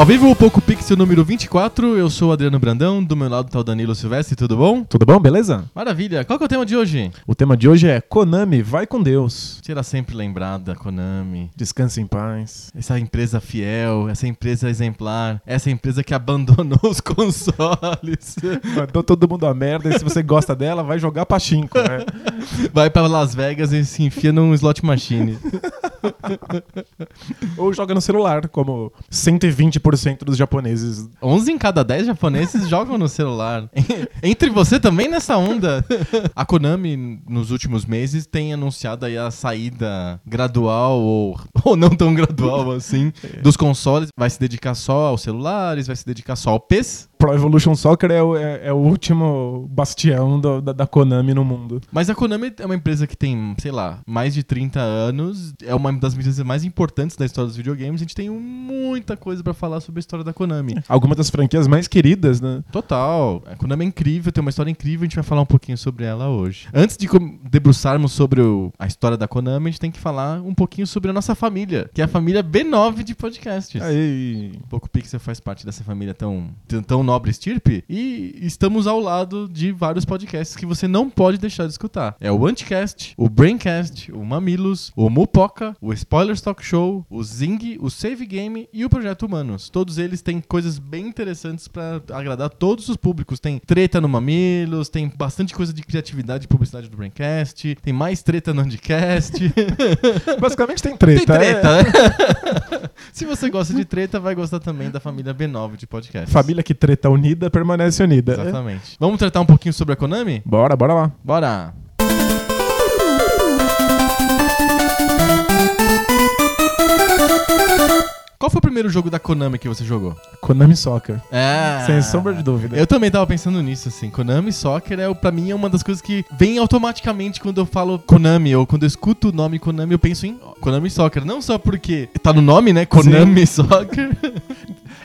Ao vivo, o Poco Pixel número 24, eu sou o Adriano Brandão, do meu lado tá o Danilo Silvestre, tudo bom? Tudo bom, beleza? Maravilha. Qual que é o tema de hoje? O tema de hoje é Konami, vai com Deus. Será sempre lembrada, Konami. Descanse em paz. Essa empresa fiel, essa empresa exemplar, essa empresa que abandonou os consoles. Mandou todo mundo a merda e se você gosta dela, vai jogar pachinko, né? Vai pra Las Vegas e se enfia num slot machine. Ou joga no celular, como 120% dos japoneses. 11 em cada 10 japoneses jogam no celular. Entre você também nessa onda. A Konami, nos últimos meses, tem anunciado aí a saída gradual ou, ou não tão gradual assim dos consoles. Vai se dedicar só aos celulares, vai se dedicar só ao PES. Pro Evolution Soccer é o, é, é o último bastião do- da, da Konami no mundo. Mas a Konami é uma empresa que tem, sei lá, mais de 30 anos. É uma das empresas mais importantes da história dos videogames. A gente tem muita coisa pra falar sobre a história da Konami. Algumas das franquias mais queridas, né? Total. A Konami é incrível, tem uma história incrível, a gente vai falar um pouquinho sobre ela hoje. Antes de debruçarmos sobre o- a história da Konami, a gente tem que falar um pouquinho sobre a nossa família, que é a família B9 de podcasts. Aí, Poco Pixel faz parte dessa família tão, tão, tão nobre estirpe e estamos ao lado de vários podcasts que você não pode deixar de escutar. É o Anticast, o Braincast, o Mamilos, o Mupoca, o Spoilers Talk Show, o Zing, o Save Game e o Projeto Humanos. Todos eles têm coisas bem interessantes pra agradar todos os públicos. Tem treta no Mamilos, tem bastante coisa de criatividade e publicidade do Braincast, tem mais treta no Anticast. basicamente tem treta. Tem é. treta, né? Se você gosta de treta, vai gostar também da família B9 de podcast. Família que treta unida permanece unida. Exatamente. Vamos tratar um pouquinho sobre a Konami? Bora, bora lá. Bora! Qual foi o primeiro jogo da Konami que você jogou? Konami Soccer. É. Sem sombra de dúvida. Eu também tava pensando nisso, assim. Konami Soccer é, pra mim, é uma das coisas que vem automaticamente quando eu falo Konami, ou quando eu escuto o nome Konami, eu penso em Konami Soccer. Não só porque tá no nome, né? Konami Soccer.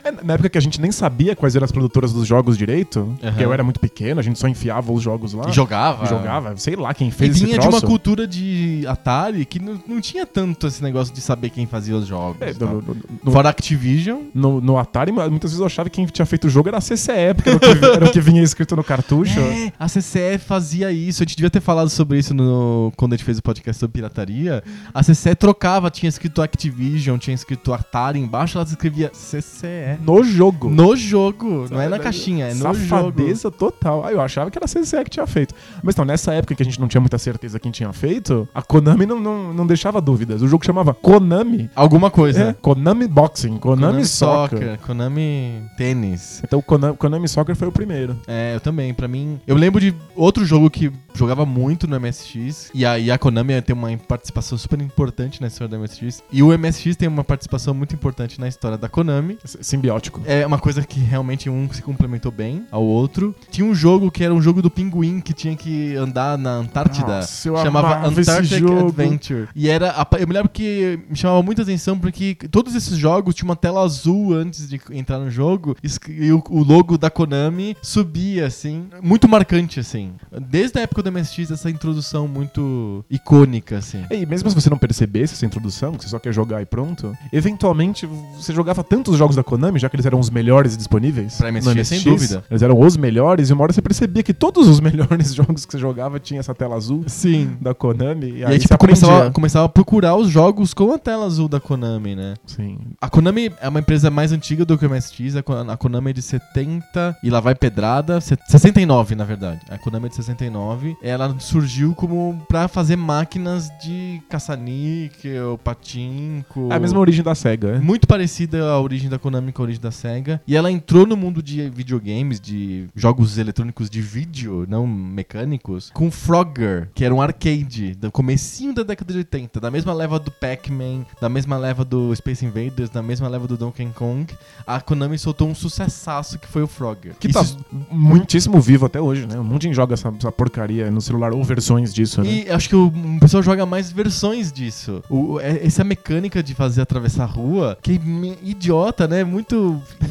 É, na época que a gente nem sabia quais eram as produtoras dos jogos direito, porque eu era muito pequeno, a gente só enfiava os jogos lá. E jogava. E jogava, sei lá quem E fez esse vinha de uma cultura de Atari que não, não tinha tanto esse negócio de saber quem fazia os jogos. É, e no, no- no- Fora Activision. no- no Atari, muitas vezes eu achava que quem tinha feito o jogo era a CCE, porque era o que, era o que vinha escrito no cartucho. É, a CCE fazia isso. A gente devia ter falado sobre isso no, quando a gente fez o podcast sobre pirataria. A CCE trocava, tinha escrito Activision, tinha escrito Atari embaixo, ela escrevia CCE. No jogo. No jogo, não é na caixinha, é no jogo. Safadeza total. Ah, eu achava que era a CCE que tinha feito. Mas então, nessa época que a gente não tinha muita certeza quem tinha feito, a Konami não, não, não deixava dúvidas. O jogo chamava Konami. Alguma coisa. É, Konami Boxing, Konami, Soccer. Konami Tênis. Então, Konami, Konami Soccer foi o primeiro. É, eu também. Pra mim, eu lembro de outro jogo que jogava muito no MSX e a, e a Konami tem uma participação super importante na história do MSX e o MSX tem uma participação muito importante na história da Konami. S- Simbiótico. É uma coisa que realmente um se complementou bem ao outro. Tinha um jogo que era um jogo do pinguim que tinha que andar na Antártida. Nossa, eu chamava Antarctic. Adventure. E era. Eu me lembro que me chamava muita atenção porque todos esses jogos tinham uma tela azul antes de entrar no jogo e o, o logo da Konami subia, assim. Muito marcante, assim. Desde a época do MSX, essa introdução muito icônica, assim. E mesmo se você não percebesse essa introdução, que você só quer jogar e pronto, eventualmente você jogava tantos jogos da Konami, já que eles eram os melhores disponíveis. Pra MSX, no sem dúvida. Eles eram os melhores, e uma hora você percebia que todos os melhores jogos que você jogava tinha essa tela azul Sim. da Konami. E, E aí, aí, você tipo, começava, começava a procurar os jogos com a tela azul da Konami, né? Sim. A Konami é uma empresa mais antiga do que o MSX. A Ko- A Konami é de 70 e lá vai pedrada. se- 69, na verdade. A Konami é de 69. Ela surgiu como pra fazer máquinas de caça-níquel, patinco. É a mesma origem da SEGA. né? Muito parecida à origem da Konami a origem da SEGA. E ela entrou no mundo de videogames, de jogos eletrônicos de vídeo, não mecânicos, com Frogger, que era um arcade do comecinho da década de 80, da mesma leva do Pac-Man, da mesma leva do Space Invaders, da mesma leva do Donkey Kong. A Konami soltou um sucessaço que foi o Frogger. Que Isso- tá muitíssimo vivo até hoje, né? Um monte de gente joga essa, essa porcaria no celular ou versões disso, né? E acho que o, pessoal joga mais versões disso. O, é- essa mecânica de fazer atravessar a rua, que é idiota, né? Muito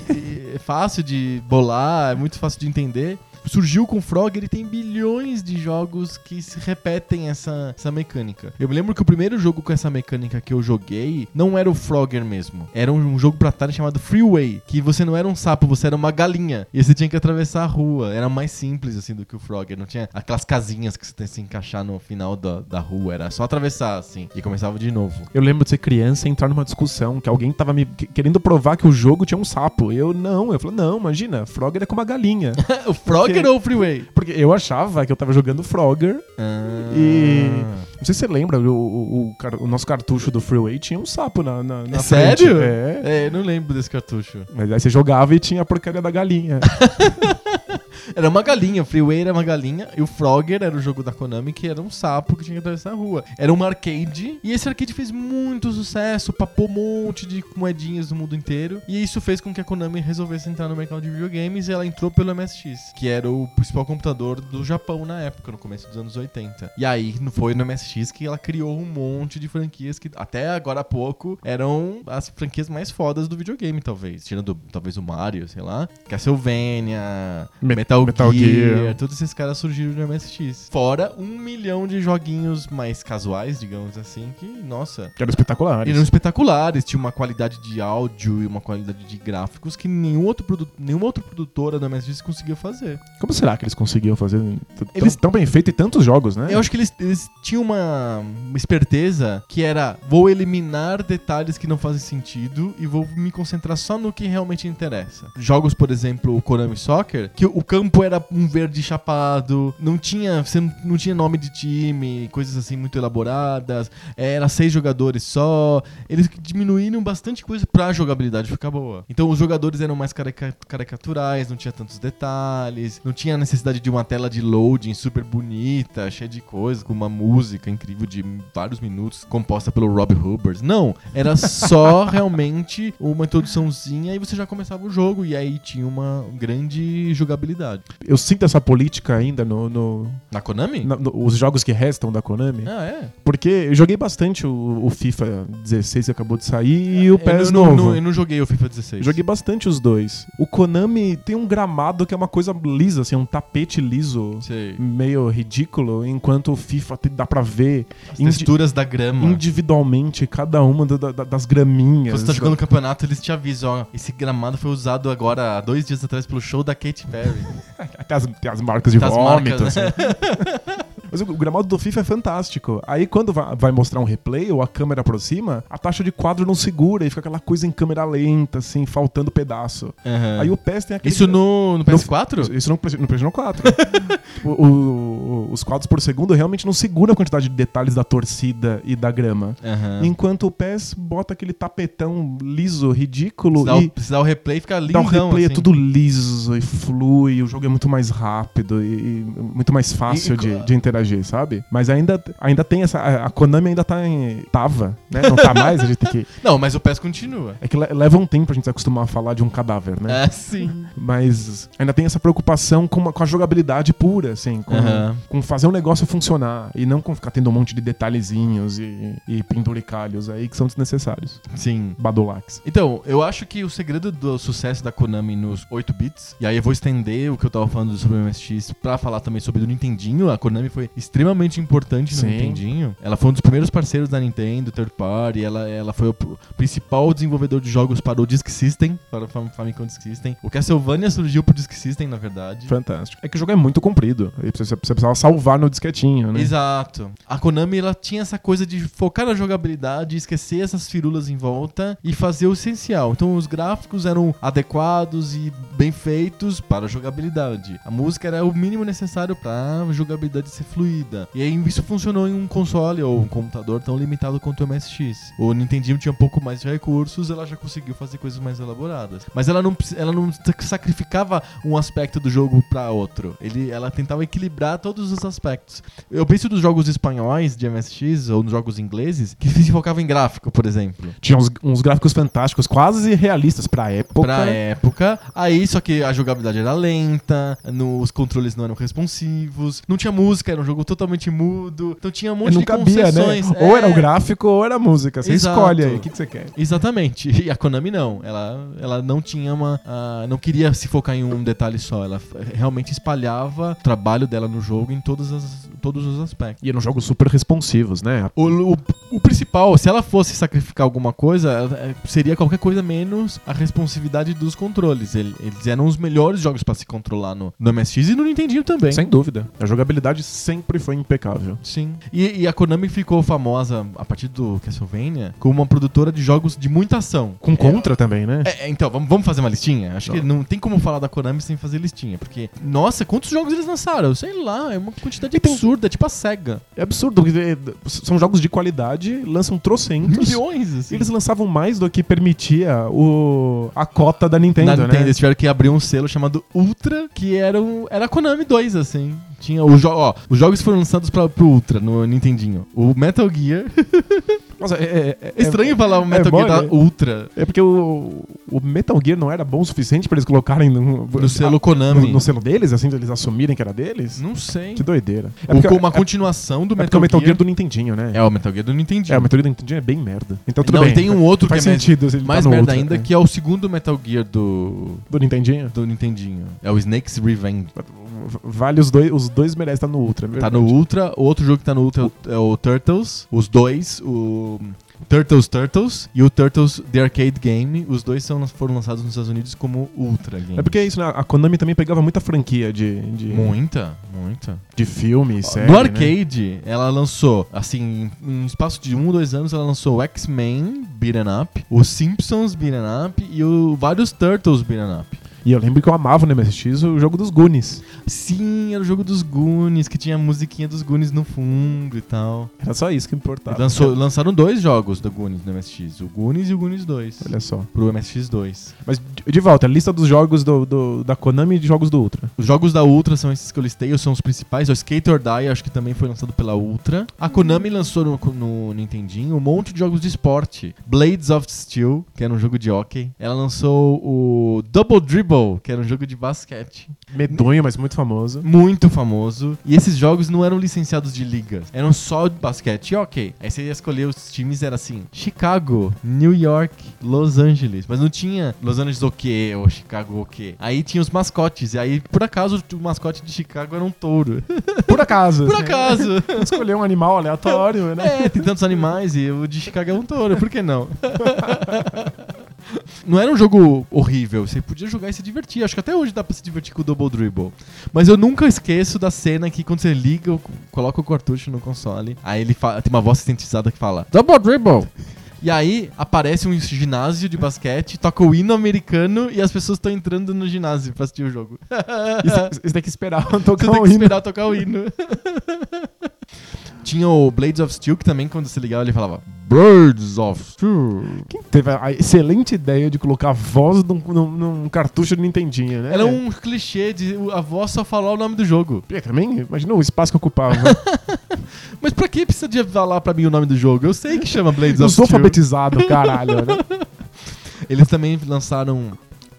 é, fácil de bolar, é muito fácil de entender. Surgiu com o Frog, ele tem bilhões de jogos que se repetem essa, essa mecânica. Eu me lembro que o primeiro jogo com essa mecânica que eu joguei não era o Frogger mesmo. Era um, um jogo pra Atari chamado Freeway, que você não era um sapo, você era uma galinha. E você tinha que atravessar a rua. Era mais simples assim do que o Frogger. Não tinha aquelas casinhas que você tem que se encaixar no final da, da rua. Era só atravessar assim. E começava de novo. Eu lembro de ser criança e entrar numa discussão que alguém tava me que- querendo provar que o jogo tinha um sapo. Eu não, eu falei, não, imagina, Frogger é como uma galinha. o Frogger Porque- ou o Freeway? Porque eu achava que eu tava jogando Frogger. Ah. E. Não sei se você lembra, o, o- o o nosso cartucho do Freeway tinha um sapo na, na, na É frente. sério? É. É, eu não lembro desse cartucho. Mas aí você jogava e tinha a porcaria da galinha. Era uma galinha, o Freeway era uma galinha e o Frogger era o jogo da Konami que era um sapo que tinha que atravessar a rua. Era um arcade e esse arcade fez muito sucesso, papou um monte de moedinhas no mundo inteiro e isso fez com que a Konami resolvesse entrar no mercado de videogames e ela entrou pelo MSX, que era o principal computador do Japão na época, no começo dos anos 80. E aí não foi no MSX que ela criou um monte de franquias que até agora há pouco eram as franquias mais fodas do videogame, talvez. Tirando talvez o Mario, sei lá. Castlevania, Me- Metal, Metal Gear, Gear. Todos esses caras surgiram no MSX. Fora um milhão de joguinhos mais casuais, digamos assim, que, nossa. Que era espetacular. Eram espetaculares, tinha uma qualidade de áudio e uma qualidade de gráficos que nenhum outro produ nenhuma outra produtora do MSX conseguia fazer. Como será que eles conseguiam fazer Eles- tão bem feito e tantos jogos, né? Eu acho que eles, eles tinham uma, esperteza que era: vou eliminar detalhes que não fazem sentido e vou me concentrar só no que realmente interessa. Jogos, por exemplo, o Konami Soccer, que o campo era um verde chapado, não tinha, você não, tinha nome de time, coisas assim muito elaboradas, era seis jogadores só. Eles diminuíram bastante coisa pra jogabilidade ficar boa. Então os jogadores eram mais carica- caricaturais, não tinha tantos detalhes, não tinha necessidade de uma tela de loading super bonita, cheia de coisas, com uma música incrível de vários minutos, composta pelo Rob Hubbard. Não, era só realmente uma introduçãozinha e você já começava o jogo e aí tinha uma grande jogabilidade. Eu sinto essa política ainda no, no- Na Konami? na- no- os jogos que restam da Konami. Ah, é? Porque eu joguei bastante o, o FIFA 16 que acabou de sair e o PES eu, não, novo. não- eu não joguei o FIFA 16. Joguei bastante os dois. O Konami tem um gramado que é uma coisa lisa, assim, um tapete liso, Sei. meio ridículo, enquanto o FIFA dá pra ver As indi- texturas da grama. individualmente cada uma da- da- das graminhas. Você tá jogando no campeonato, eles te avisam, ó, esse gramado foi usado agora há dois dias atrás pelo show da Katy Perry. Tem as, tem as marcas de as vômito. né? assim. Mas o, o gramado do FIFA é fantástico. Aí quando vai, vai mostrar um replay ou a câmera aproxima, a taxa de quadro não segura e fica aquela coisa em câmera lenta, assim, faltando pedaço. Aham. Aí o PES tem aquele. Isso no, no PS4? Isso no, no PlayStation 4. O- o- o- os quadros por segundo realmente não seguram a quantidade de detalhes da torcida e da grama. Aham. Enquanto o PES bota aquele tapetão liso, ridículo Se dá, e o, se dá o replay, fica dá um lindão, replay, é assim. tudo liso e flui, o jogo é muito mais rápido e, e muito mais fácil E- de, de interagir, sabe? Mas ainda, ainda tem essa. A a Konami ainda tá em. Tava, né? Não tá mais, a gente tem que. Não, mas o PES continua. É que le- leva um tempo pra gente se acostumar a falar de um cadáver, né? É, sim. Mas ainda tem essa preocupação com, uma- com a jogabilidade pura, assim, com, Aham. com fazer um negócio funcionar e não com ficar tendo um monte de detalhezinhos e, e penduricalhos aí que são desnecessários. Sim. Badulax. Então, eu acho que o segredo do sucesso da Konami nos 8 bits, e aí eu vou estender o que eu tava falando sobre o MSX pra falar também sobre o Nintendinho. A Konami foi extremamente importante no Sim. Nintendinho. Ela foi um dos primeiros parceiros da Nintendo, third party. Ela, ela foi o pr- principal desenvolvedor de jogos para o Disk System, para o Fam- Famicom Disk System. O Castlevania surgiu pro Disk System, na verdade. Fantástico. É que o jogo é muito comprido. E Você, você precisava salvar no disquetinho, né? Exato. A Konami ela tinha essa coisa de focar na jogabilidade, esquecer essas firulas em volta e fazer o essencial. Então os gráficos eram adequados e bem feitos para a jogabilidade. A música era o mínimo necessário para a jogabilidade ser fluida. E aí isso funcionou em um console ou um computador tão limitado quanto o MSX. O Nintendinho tinha um pouco mais de recursos, ela já conseguiu fazer coisas mais elaboradas. Mas ela não, ela não sacrificava um aspecto do jogo pra outro. Ele, ela tentava equilibrar todos os aspectos. Eu penso dos jogos espanhóis de MSX ou nos jogos ingleses que se focavam em gráfico, por exemplo. Tinha uns, uns gráficos fantásticos, quase realistas pra época. Pra época. Aí, só que a jogabilidade era lenta, no- os controles não eram responsivos, não tinha música, era um jogo totalmente mudo. Então tinha um monte não de cabia, né? concessões. Ou É, era o gráfico ou era a música. Você Exato. escolhe aí, o que, que você quer. Exatamente. E a Konami não. Ela, ela não tinha uma. ah, não queria se focar em um detalhe só. Ela f- realmente espalhava o trabalho dela no jogo em todas as- todos os aspectos. E eram jogos super responsivos, né? O, o- o principal, se ela fosse sacrificar alguma coisa, ela- é, seria qualquer coisa menos a responsividade dos controles. Ele- Eles eram os melhores jogos pra se controlar no, no MSX e no Nintendinho também. Sem dúvida. A jogabilidade sempre foi impecável. Sim. E, e a Konami ficou famosa a partir do Castlevania como uma produtora de jogos de muita ação. Com Contra também, né? É, é, então, vamos, vamos fazer uma listinha? Acho Não. que não tem como falar da Konami sem fazer listinha. Porque, nossa, quantos jogos eles lançaram? Sei lá, é uma quantidade E tem- absurda, tipo a SEGA. É absurdo. eh, São jogos de qualidade, lançam trocentos. Milhões, assim. Eles lançavam mais do que permitia o, a cota da Nintendo, Na né? Nintendo, eles tiveram que abrir um selo chamado Ultra, que era, um, era a Konami 2, assim. Tinha o jo ó, os jogos foram lançados pra, pro Ultra no Nintendinho. O Metal Gear. Nossa, é, é- É estranho falar o Metal bom, Gear da né? Ultra É porque o, o Metal Gear não era bom o suficiente pra eles colocarem no, no selo ah, Konami. no, no selo deles, assim, eles assumirem que era deles? Não sei. Que doideira. É porque, uma é, continuação do é Metal, o Metal Gear. Gear do Nintendinho, né? É, o Metal Gear do Nintendinho. É, o Metal Gear do Nintendinho é bem merda. Então tudo Não, bem. e tem um outro Faz que é mais- sentido se ele Mais tá merda Ultra, ainda, que é o segundo Metal Gear do, Do Nintendinho. do Nintendinho. É o Snake's Revenge. Vale os dois, os dois merecem estar no Ultra. é Tá no. Ultra. O outro jogo que tá no Ultra é o Turtles. Os dois, o Turtles Turtles e o Turtles The Arcade Game. Os dois são, foram lançados nos Estados Unidos como Ultra Game. É porque é isso, né? A Konami também pegava muita franquia de, de, Muita, muita. de filme, série. no né? arcade, ela lançou, assim, em um espaço de um ou dois anos, ela lançou o X-Men Beaten Up, o Simpsons Beaten Up e o, vários Turtles Beaten Up. E eu lembro que eu amava no MSX o jogo dos Goonies. Sim, era o jogo dos Goonies, que tinha a musiquinha dos Goonies no fundo e tal. Era só isso que importava. Lançou- lançaram dois jogos do Goonies no MSX, o Goonies e o Goonies 2. Olha só. Pro MSX2. Mas de, de volta, a lista dos jogos do, do- da Konami e de jogos do Ultra. Os jogos da Ultra são esses que eu listei, são os principais. O Skate or Die, acho que também foi lançado pela Ultra. A Konami lançou no, no Nintendinho um monte de jogos de esporte. Blades of Steel, que era um jogo de hockey. Ela lançou o Double Dribble, que era um jogo de basquete. Medonho, mas muito famoso. Muito famoso. E esses jogos não eram licenciados de ligas. Eram só de basquete e hockey. Aí você ia escolher os times, era assim: Chicago, New York, Los Angeles. Mas não tinha Los Angeles o quê? Ou Chicago o quê? Aí tinha os mascotes. E aí, por acaso, o mascote de Chicago era um touro. Por acaso. Por acaso. Escolher um animal aleatório, né? É, tem tantos animais e o de Chicago é um touro, por que não? Não era um jogo horrível, você podia jogar e se divertir. Acho que até hoje dá pra se divertir com o Double Dribble. Mas eu nunca esqueço da cena que quando você liga, coloca o cartucho no console, aí ele tem uma voz sintetizada que fala Double Dribble! E aí aparece um ginásio de basquete, toca o hino americano e as pessoas estão entrando no ginásio pra assistir o jogo. Isso, isso tem que esperar Você tocar tem um que hino. esperar tocar o hino. Tinha o Blades of Steel, que também, quando você ligava, ele falava Birds of Steel. Quem teve a excelente ideia de colocar a voz num, num- num cartucho de Nintendinho, né? Era um clichê de a voz só falar o nome do jogo. É, também, imagina o espaço que ocupava. Mas pra que precisa de falar pra mim o nome do jogo? Eu sei que chama Blades Eu of sou Steel. alfabetizado, caralho, né? Eles também lançaram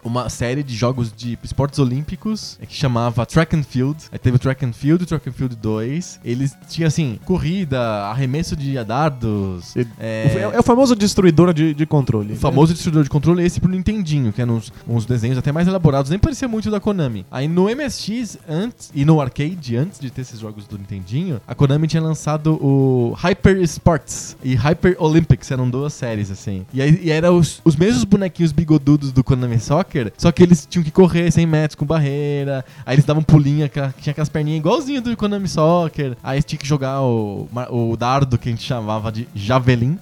uma série de jogos de esportes olímpicos é, que chamava Track and Field. Aí teve o Track and Field e Track and Field 2. Eles tinham assim, corrida, arremesso de dardos. E- é, É, o famoso destruidor de, de controle. O famoso distribuidor de controle é esse pro Nintendinho, que eram uns, uns desenhos até mais elaborados, nem parecia muito da Konami. Aí no MSX, antes, e no arcade, antes de ter esses jogos do Nintendinho, a Konami tinha lançado o Hyper Sports e Hyper Olympics, eram duas séries, assim. E aí e eram os, os mesmos bonequinhos bigodudos do Konami Soccer, só que eles tinham que correr 100 metros com barreira, aí eles davam pulinha, tinha aquelas perninhas igualzinho do Konami Soccer, aí tinha que jogar o, o dardo que a gente chamava de javelin.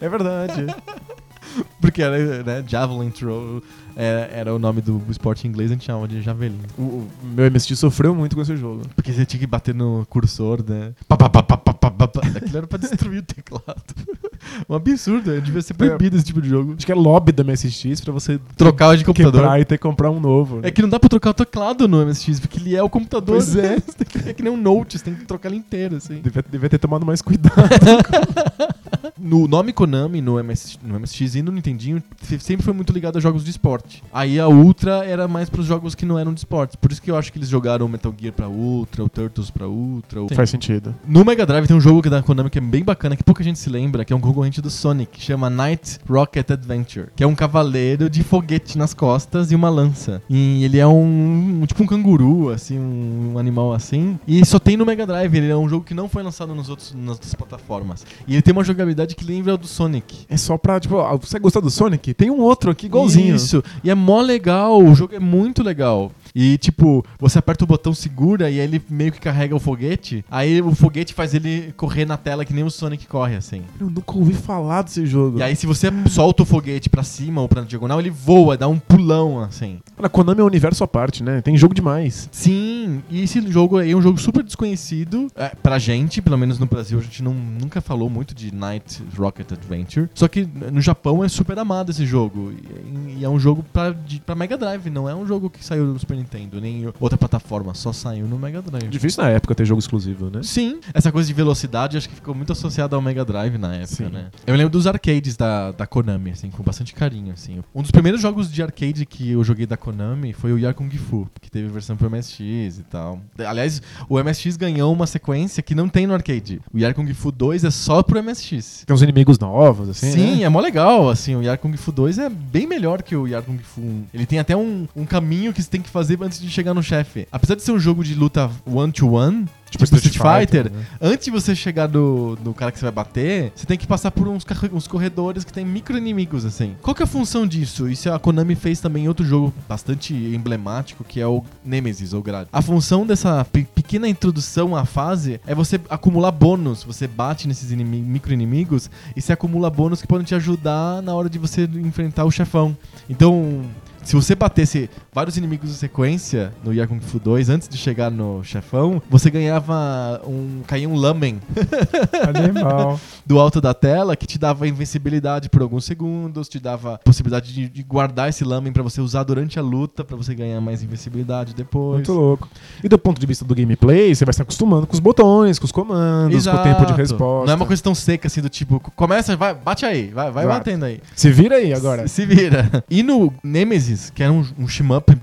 É verdade. Porque era, né, Javelin Throw era, era o nome do esporte inglês, a gente chamava de Javelin. O, o meu MST sofreu muito com esse jogo. Porque você tinha que bater no cursor, né? Pá, pá, pá, pá, pá, pá, pá, pá. Aquilo era pra destruir o teclado. Um absurdo, devia ser proibido esse tipo de jogo. Acho que é lobby da MSX pra você Trocar de computador. quebrar e ter que comprar um novo. É que não dá pra trocar o teclado no MSX, porque ele é o computador. Pois é. Você tem que- É que nem um Note, você tem que trocar ele inteiro, assim. Devia, devia ter tomado mais cuidado. No nome Konami, no, MS, no MSX e no Nintendinho, se- sempre foi muito ligado a jogos de esporte. Aí a Ultra era mais pros jogos que não eram de esporte. Por isso que eu acho que eles jogaram o Metal Gear pra Ultra, o Turtles pra Ultra. O... Faz sentido. No Mega Drive tem um jogo que é da Konami que é bem bacana, que pouca gente se lembra, que é um concorrente do Sonic, que chama Night Rocket Adventure, que é um cavaleiro de foguete nas costas e uma lança. E ele é um, um- tipo um canguru, assim, um, um animal assim. E só tem no Mega Drive, ele é um jogo que não foi lançado nos outros, nas outras plataformas. E ele tem uma jogabilidade que lembra do Sonic. É só pra, tipo, ah, você gostou do Sonic? Tem um outro aqui igualzinho. Isso. E é mó legal, o jogo é muito legal. E tipo, você aperta o botão segura e aí ele meio que carrega o foguete. Aí o foguete faz ele correr na tela que nem o Sonic corre, assim. Eu nunca ouvi falar desse jogo. E aí se você solta o foguete pra cima ou pra diagonal, ele voa, dá um pulão, assim. A Konami é um universo à parte, né? Tem jogo demais. Sim, e esse jogo aí é um jogo super desconhecido é, pra gente, pelo menos no Brasil, a gente não, nunca falou muito de Night Rocket Adventure. Só que no Japão é super amado esse jogo. E, e é um jogo pra, de, pra Mega Drive, não é um jogo que saiu no Super Nintendo, nem em outra plataforma, só saiu no Mega Drive. Difícil na época ter jogo exclusivo, né? Sim, essa coisa de velocidade acho que ficou muito associada ao Mega Drive na época, Sim. né? Eu lembro dos arcades da, da Konami, assim, com bastante carinho, assim. Um dos primeiros jogos de arcade que eu joguei da Konami foi o Yar Kung Fu, que teve versão pro MSX e tal. Aliás, o MSX ganhou uma sequência que não tem no arcade. O Yar Kung Fu 2 é só pro MSX. Tem uns inimigos novos, assim. Sim, né? é mó legal, assim, o Yar Kung Fu 2 é bem melhor que o Yar Kung Fu 1. Ele tem até um, um caminho que você tem que fazer antes de chegar no chefe. Apesar de ser um jogo de luta one-to-one, tipo, Street, Fighter, né? antes de você chegar no, no cara que você vai bater, você tem que passar por uns, uns corredores que tem micro-inimigos, assim. Qual que é a função disso? Isso a Konami fez também em outro jogo bastante emblemático, que é o Nemesis, ou Grad. A função dessa pe- pequena introdução à fase é você acumular bônus. Você bate nesses inimi- micro-inimigos e você acumula bônus que podem te ajudar na hora de você enfrentar o chefão. Então... Se você batesse vários inimigos em sequência no Yar Kung Fu 2 antes de chegar no chefão, você ganhava um. caía um lamen Animal. do alto da tela que te dava invencibilidade por alguns segundos, te dava possibilidade de, de guardar esse lamen pra você usar durante a luta, pra você ganhar mais invencibilidade depois. Muito louco. E do ponto de vista do gameplay, você vai se acostumando com os botões, com os comandos, com o tempo de resposta. Não é uma coisa tão seca assim do tipo, começa, vai, bate aí, vai, vai Vai. batendo aí. Se vira aí agora. Se vira. E no Nemesis, que era um, um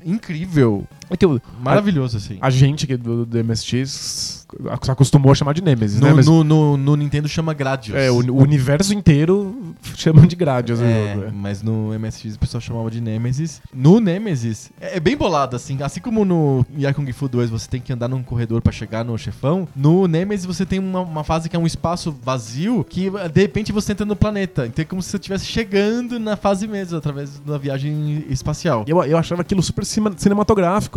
incrível, É que o- maravilhoso assim. a gente que é do, do MSX se acostumou a chamar de Nemesis, né? No, Mas, no, no, no Nintendo chama Gradius. é, o, o universo inteiro chamam de Gradius É, jogo. é. mas no MSX o pessoal chamava de Nemesis. No Nemesis, é é bem bolado, assim. Assim como no Yar Kung Fu 2 você tem que andar num corredor pra chegar no chefão, no Nemesis você tem uma, uma fase que é um espaço vazio que de repente você entra no planeta. Então é como se você estivesse chegando na fase mesmo, através da viagem espacial. Eu, eu achava aquilo super cima-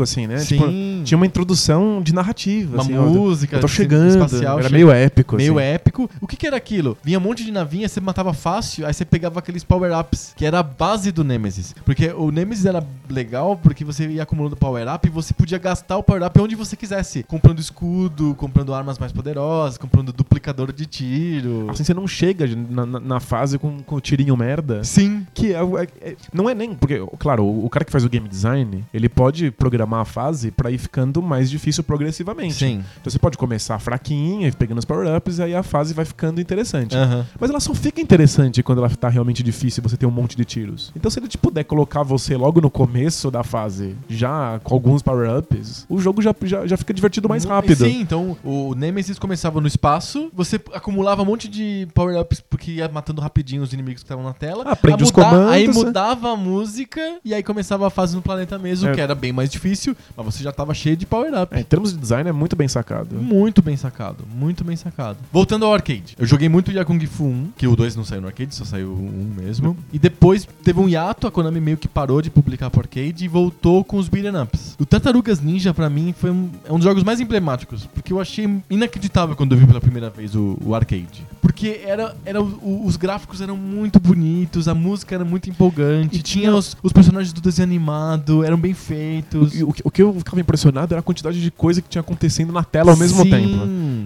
cinematográfico, assim, né? Sim. Tipo, tinha uma introdução de narrativa. uma assim, música Eu tô chegando. espacial. era che- meio épico. Meio assim. épico. O que, que era aquilo? Vinha um monte de navinha, você matava fácil, aí você pegava aqueles power-ups, que era a base do Nemesis. Porque o Nemesis era legal porque você ia acumulando power-up e você podia gastar o power-up onde você quisesse. Comprando escudo, comprando armas mais poderosas, comprando duplicador de tiro. Assim, você não chega na, na- na fase com, com o tirinho merda. Sim. Que é, é- é- não é nem. Porque, claro, o, o cara que faz o game design, ele pode programar a fase pra ir ficando mais difícil progressivamente. Sim. Então você pode começar fraquinho, e pegando os power-ups, e aí a fase vai ficando interessante. Aham. Mas ela só fica interessante quando ela tá realmente difícil e você tem um monte de tiros. Então, se ele te puder colocar você logo no começo da fase, já com alguns power-ups, o jogo já, já, já fica divertido mais rápido. Sim, então o Nemesis começava no espaço, você acumulava um monte de power-ups porque ia matando rapidinho os inimigos que estavam na tela. Aprende A os mudar- comandos, Aí né? mudava a música e aí começava a fase no planeta mesmo, É. que era bem mais difícil. Início, mas você já tava cheio de power-up. É, em termos de design, é muito bem sacado. Muito bem sacado, muito bem sacado. Voltando ao arcade. Eu joguei muito Yakung Fu 1, que o 2 não saiu no arcade, só saiu o 1 mesmo. E depois teve um hiato, a Konami meio que parou de publicar pro arcade e voltou com os beat'em ups. O Tartarugas Ninja, pra mim, foi um, é um dos jogos mais emblemáticos, porque eu achei inacreditável quando eu vi pela primeira vez o, o arcade. Porque era, era, o- os gráficos eram muito bonitos, a música era muito empolgante, E tinha os, os personagens do desenho animado, eram bem feitos. O, o que- o que eu ficava impressionado era a quantidade de coisa que tinha acontecendo na tela ao mesmo Sim. tempo.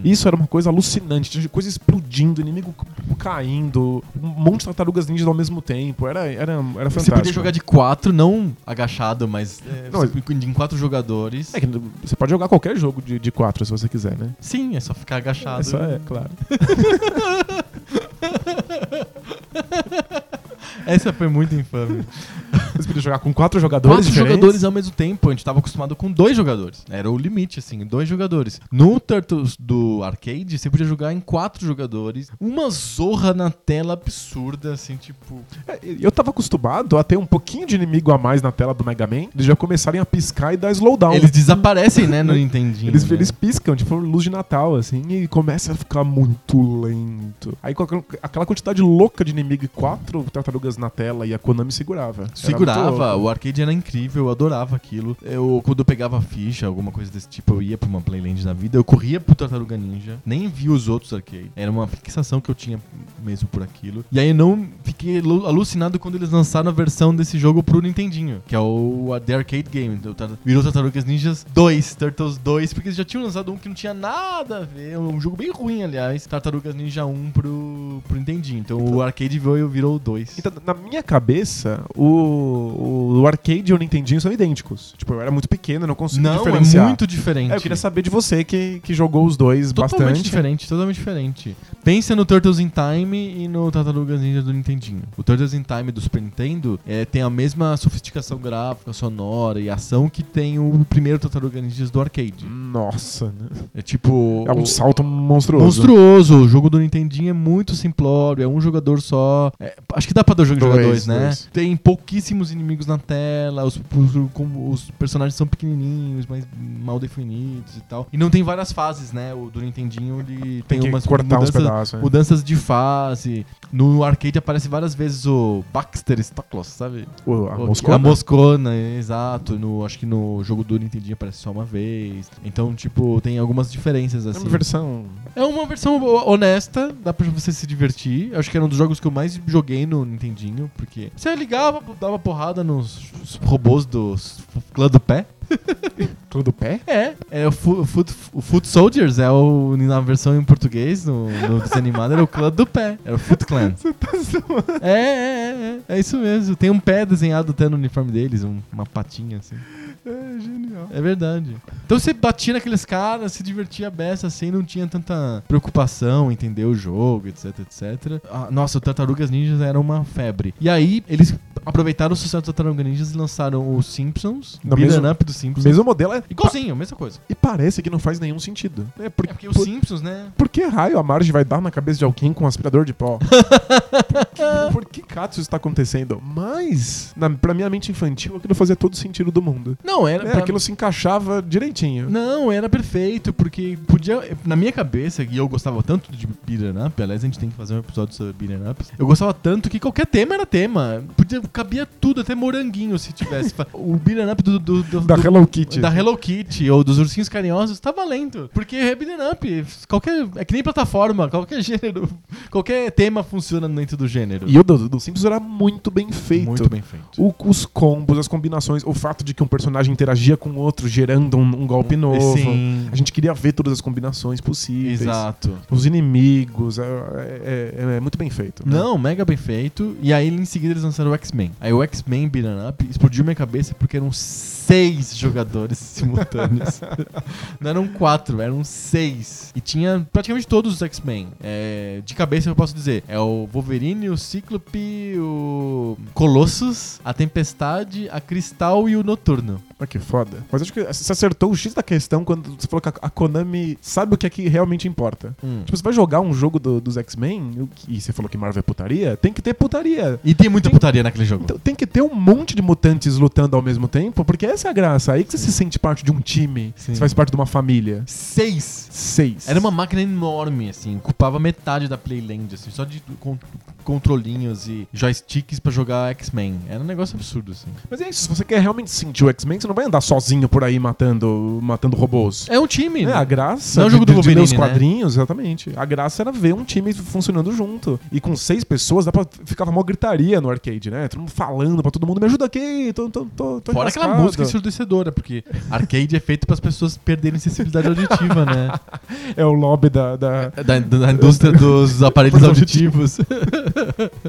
Isso era uma coisa alucinante. Tinha coisa explodindo, inimigo caindo, um monte de tartarugas ninjas ao mesmo tempo. Era, era, era fantástico. Você podia jogar de quatro, não agachado, mas é, Não, em quatro jogadores. É que você pode jogar qualquer jogo de, de quatro se você quiser, né? Sim, é só ficar agachado. Isso é, claro. Essa foi muito infame. Você podia jogar com quatro jogadores Quatro diferentes. jogadores ao mesmo tempo. A gente tava acostumado com dois jogadores. Era o limite, assim, dois jogadores. No Turtles do arcade, você podia jogar em quatro jogadores. Uma zorra na tela absurda, assim, tipo. É, Eu tava acostumado a ter um pouquinho de inimigo a mais na tela do Mega Man. Eles já começarem a piscar e dar slowdown. Eles desaparecem, né, no Nintendinho. Eles, né? eles piscam, tipo luz de Natal, assim, e começa a ficar muito lento. Aí com aquela- aquela quantidade louca de inimigo e quatro tartarugas na tela e a Konami segurava. Segurava, o arcade era incrível, eu adorava aquilo. Eu, quando eu pegava ficha, alguma coisa desse tipo, eu ia pra uma Playland na vida, eu corria pro Tartaruga Ninja, nem via os outros arcades. Era uma fixação que eu tinha mesmo por aquilo. E aí eu não fiquei alu- alucinado quando eles lançaram a versão desse jogo pro Nintendinho, que é o a- The Arcade Game. O Tar- Virou Tartarugas Ninjas 2, Turtles 2, porque eles já tinham lançado um que não tinha nada a ver, um jogo bem ruim, aliás, Tartarugas Ninja 1 pro, pro Nintendinho. Então, o arcade virou, virou o 2. Então, na minha cabeça, o, o arcade e o Nintendinho são idênticos. Tipo, eu era muito pequeno, eu não consigo Não, é diferenciar. muito diferente. É, eu queria saber de você que, que jogou os dois Totalmente bastante. diferente, totalmente diferente. Pensa no Turtles in Time e no Tartarugas Ninja do Nintendinho. O Turtles in Time do Super Nintendo é, tem a mesma sofisticação gráfica, sonora e ação que tem o primeiro Tartaruga Ninjas do arcade. Nossa, né? É tipo... É um o- salto monstruoso. Monstruoso, o jogo do Nintendinho é muito simplório, é um jogador só. É, acho que dá pra dois jogar Dois, dois, né? dois. Tem pouquíssimos inimigos na tela, os, os- os personagens são pequenininhos, mais mal definidos e tal. E não tem várias fases, né? O do Nintendinho ele tem, Tem umas mudanças, pedaços. né? mudanças de fase. No arcade aparece várias vezes o Baxter Stoklos, sabe? O- a O- Moscona. A Moscona, exato. No, acho que no jogo do Nintendinho aparece só uma vez. Então, tipo, tem algumas diferenças É assim. uma versão. É uma versão honesta, dá pra você se divertir. Acho que era um dos jogos que eu mais joguei no Nintendinho, porque você ligava, dava porrada nos robôs dos clã do pé. Tudo pé? É, é o, Foot, o Foot Soldiers, é o, na versão em português, no, no desenho animado, era o clã do pé. Era o Foot Clan. Você tá zoando. É, é, é, é, é isso mesmo. Tem um pé desenhado até no uniforme deles, um- uma patinha assim. É genial. É verdade. Então você batia naqueles caras, se divertia a beça assim, não tinha tanta preocupação entender o jogo, etc, etc. Ah, nossa, o Tartarugas Ninjas era uma febre. E aí, eles aproveitaram o sucesso do Tartarugas Ninjas e lançaram os Simpsons, o mesmo- Up dos Simpsons. Mesmo modelo é. Igualzinho, mesma coisa. E parece que não faz nenhum sentido. É É porque, porque os por, Simpsons, né? por que raio a Marge vai dar na cabeça de alguém com um aspirador de pó? por, que, por que cato isso está acontecendo? Mas, na, pra minha mente infantil, aquilo fazia todo sentido do mundo. Não, era. É, aquilo se encaixava direitinho. Não, era perfeito, porque podia. Na minha cabeça, e eu gostava tanto de beat'em up, aliás, a gente tem que fazer um episódio sobre beat'em ups. Eu gostava tanto que qualquer tema era tema. Podia, cabia tudo, até moranguinho se tivesse. o beat'em up do, do, do- Da do- Hello Kitty. Da Hello Kitty ou dos ursinhos carinhosos tá valendo. Porque é beat'em up. Qualquer, é que nem plataforma, qualquer gênero. Qualquer tema funciona dentro do gênero. E o do, do Simpsons era muito bem feito. Muito bem feito. O- os combos, as combinações, o fato de que um personagem interagia com o outro, gerando um, um golpe novo. Sim. A gente queria ver todas as combinações possíveis. Exato. Os inimigos, é, é- é- é muito bem feito. né? Não, mega bem feito. E aí em seguida eles lançaram o X-Men. Aí o X-Men Beat'em Up explodiu minha cabeça porque eram seis jogadores simultâneos. Não eram quatro, eram seis. E tinha praticamente todos os X-Men. É, de cabeça eu posso dizer. É o Wolverine, o Cíclope, o Colossus, a Tempestade, a Cristal e o Noturno. Olha que foda. Mas acho que você acertou o X da questão quando você falou que a- Konami sabe o que é que realmente importa. Hum. Tipo, você vai jogar um jogo do- dos X-Men e você falou que Marvel é putaria, tem que ter putaria. E tem muita Tem- putaria naquele jogo. Então tem que ter um monte de mutantes lutando ao mesmo tempo, porque essa é a graça. Aí que você se sente parte de um time, Sim. você faz parte de uma família. Seis! Seis. Era uma máquina enorme, assim, ocupava metade da Playland, assim, só de controlinhos e joysticks pra jogar X-Men. Era um negócio absurdo, assim. Mas é isso, se você quer realmente sentir o X-Men, você não vai andar sozinho por aí matando, matando robôs. É um time, É, né? a graça Não é o de, jogo do de- de Wolverine, os né? quadrinhos, exatamente. A graça era ver um time funcionando junto. E com seis pessoas, dá pra, ficava mó gritaria no arcade, né? Todo mundo falando pra todo mundo, me ajuda aqui, tô, tô, tô, tô Fora aquela enrascado." música ensurdecedora, porque arcade é feito para as pessoas perderem sensibilidade auditiva, né? É o lobby da... da- Da, da indústria dos aparelhos auditivos.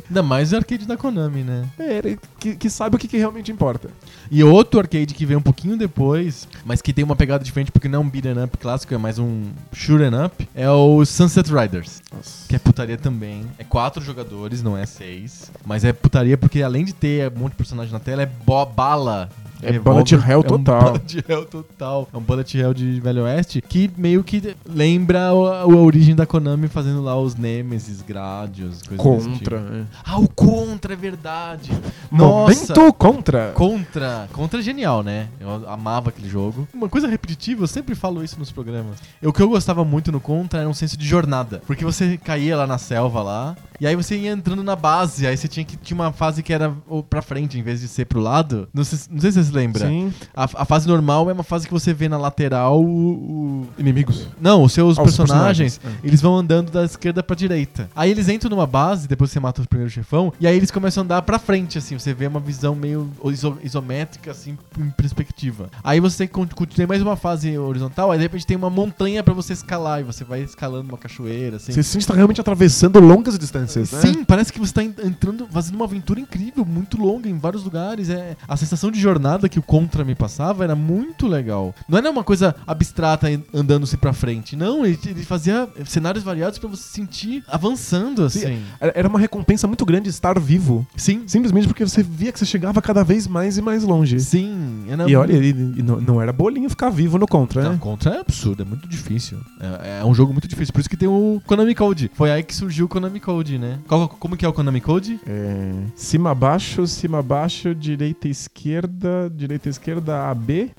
Ainda mais o arcade da Konami, né? É, que, que sabe o que, que realmente importa. E outro arcade que veio um pouquinho depois, mas que tem uma pegada diferente porque não é um beat'em up clássico, é mais um shoot'em up, é o Sunset Riders. Que é putaria também. É quatro jogadores, não é seis. Mas é putaria porque além de ter um monte de personagem na tela, é bala. É revólver, bullet hell é um total. bullet hell total. É um bullet hell de Velho Oeste que meio que lembra a, a origem da Konami fazendo lá os Nemesis, Gradius, coisas desse Contra. tipo. é. Ah, o Contra, é verdade. Nossa. Momento contra. Contra. Contra é genial, né? Eu amava aquele jogo. Uma coisa repetitiva, eu sempre falo isso nos programas. O que eu gostava muito no Contra era um senso de jornada. Porque você caía lá na selva lá, e aí você ia entrando na base, aí você tinha que tinha uma fase que era pra frente em vez de ser pro lado. Não sei, não sei se você se lembra. Sim. A, a fase normal é uma fase que você vê na lateral o. o- Inimigos. Não, os seus Ah, os personagens, personagens, eles vão andando da esquerda pra direita. Aí eles entram numa base, depois você mata o primeiro chefão, e aí eles começam a andar pra frente, assim. Você vê uma visão meio iso- isométrica, assim, em perspectiva. Aí você con- continua mais uma fase horizontal, aí de repente tem uma montanha pra você escalar, e você vai escalando uma cachoeira, assim. Você se sente tá realmente atravessando longas distâncias, né? Sim, parece que você tá en- entrando, fazendo uma aventura incrível, muito longa, em vários lugares. É, a sensação de jornada que o Contra me passava era muito legal. Não era uma coisa abstrata andando-se pra frente. Não, ele, ele fazia cenários variados pra você se sentir avançando, Sim, assim. Era era uma recompensa muito grande estar vivo. Sim, Simplesmente porque você via que você chegava cada vez mais e mais longe. sim. Era E olha, e, e não, não era bolinho ficar vivo no contra, Não, né? Contra é absurdo, é muito difícil. É, é um jogo muito difícil, por isso que tem o Konami Code. Foi aí que surgiu o Konami Code, né? Qual- como que é o Konami Code? É, cima abaixo, cima abaixo, direita esquerda, direita esquerda AB,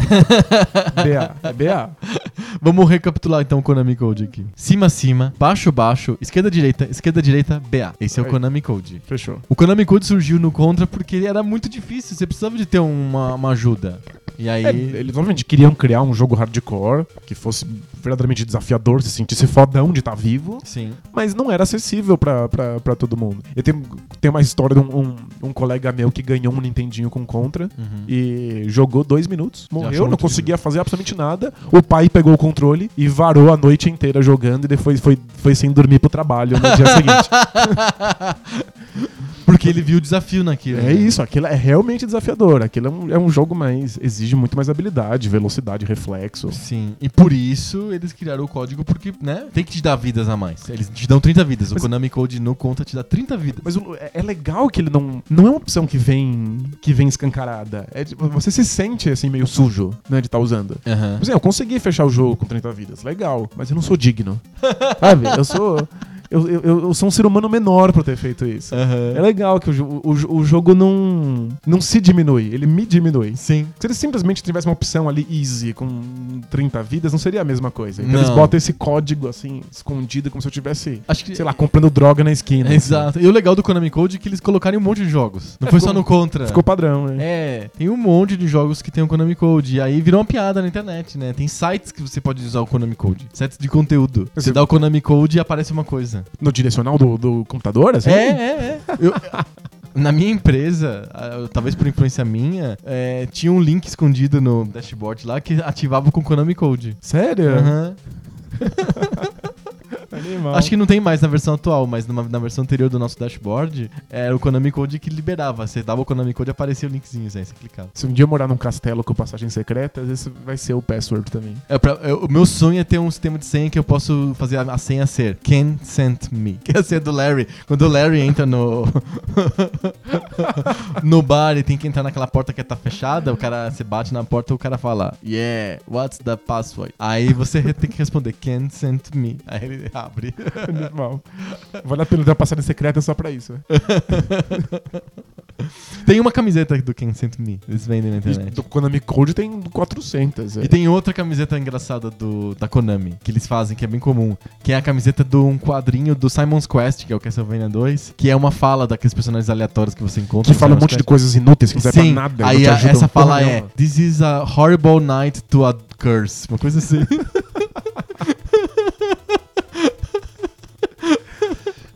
BA. É BA. Vamos recapitular então o Konami Code aqui. Cima, cima, baixo, baixo, esquerda, direita, esquerda, direita, BA. Esse é o Aí. Konami Code. Fechou. O Konami Code surgiu no Contra porque era muito difícil, você precisava de ter uma, uma ajuda. E aí. É, eles obviamente queriam criar um jogo hardcore que fosse verdadeiramente desafiador, se sentisse fodão de estar vivo, Sim. mas não era acessível pra, pra, pra todo mundo. Eu tenho, tenho uma história de um, um, um colega meu que ganhou um Nintendinho com Contra Uhum. e jogou dois minutos, morreu, não conseguia fazer absolutamente nada. O pai pegou o controle e varou a noite inteira jogando e depois foi, foi sem dormir pro trabalho no dia seguinte. Porque ele viu o desafio naquilo. É né? isso, aquilo é realmente desafiador. Aquilo é um, é um jogo mais. exige muito mais habilidade, velocidade, reflexo. Sim. E por isso eles criaram o código, porque, né? Tem que te dar vidas a mais. Eles te dão 30 vidas. Mas- O Konami Code no Contra te dá 30 vidas. Mas é- é legal que ele não. Não é uma opção que vem. que vem escancarada. É, tipo, você se sente assim, meio sujo, né, de estar usando. Aham. Tipo assim, eu consegui fechar o jogo com 30 vidas, legal, mas eu não sou digno. Sabe? Eu sou. Eu, eu, eu sou um ser humano menor pra ter feito isso. Aham. É legal que o, o, o jogo não, não se diminui, ele me diminui. Sim. Se eles simplesmente tivessem uma opção ali easy com 30 vidas, não seria a mesma coisa. Então Não. eles botam esse código assim, escondido, como se eu tivesse, Acho que. sei lá, comprando droga na esquina. assim. Exato. E o legal do Konami Code é que eles colocaram um monte de jogos. Não foi só ficou- no Contra. Ficou padrão, né? É, tem um monte de jogos que tem o Konami Code. E aí virou uma piada na internet, né? Tem sites que você pode usar o Konami Code. Sites de conteúdo. Você Você- dá o Konami Code e aparece uma coisa. No direcional do, do computador, assim? É, é, é. Eu- na minha empresa, talvez por influência minha, é, tinha um link escondido no dashboard lá que ativava com o Konami Code. Sério? Aham. Animal. Acho que não tem mais na versão atual, mas numa- na versão anterior do nosso dashboard, era o Konami Code que liberava. Você dava o Konami Code e aparecia o linkzinho, aí você clicava. Se um dia eu morar num castelo com passagem secreta, esse vai ser o password também. É, pra- é, o meu sonho é ter um sistema de senha que eu posso fazer a, a senha ser Can sent me. Que é a senha do Larry. Quando o Larry entra no no bar e tem que entrar naquela porta que tá fechada, o cara se bate na porta o cara fala Yeah, what's the password? Aí você tem que responder Can sent me. Aí ele abre. Vale a pena ter uma passagem secreta só pra isso. Tem uma camiseta do Can't Sent Me. Eles vendem na E internet. do Konami Code tem 400. é. E tem outra camiseta engraçada do, da Konami, que eles fazem, que é bem comum, que é a camiseta de um quadrinho do Simon's Quest, que é o Castlevania 2, que é uma fala daqueles personagens aleatórios que você encontra. Que fala um monte de Quest. coisas inúteis que não serve pra nada. aí a- essa fala é nenhuma. This is a horrible night to a curse. Uma coisa assim.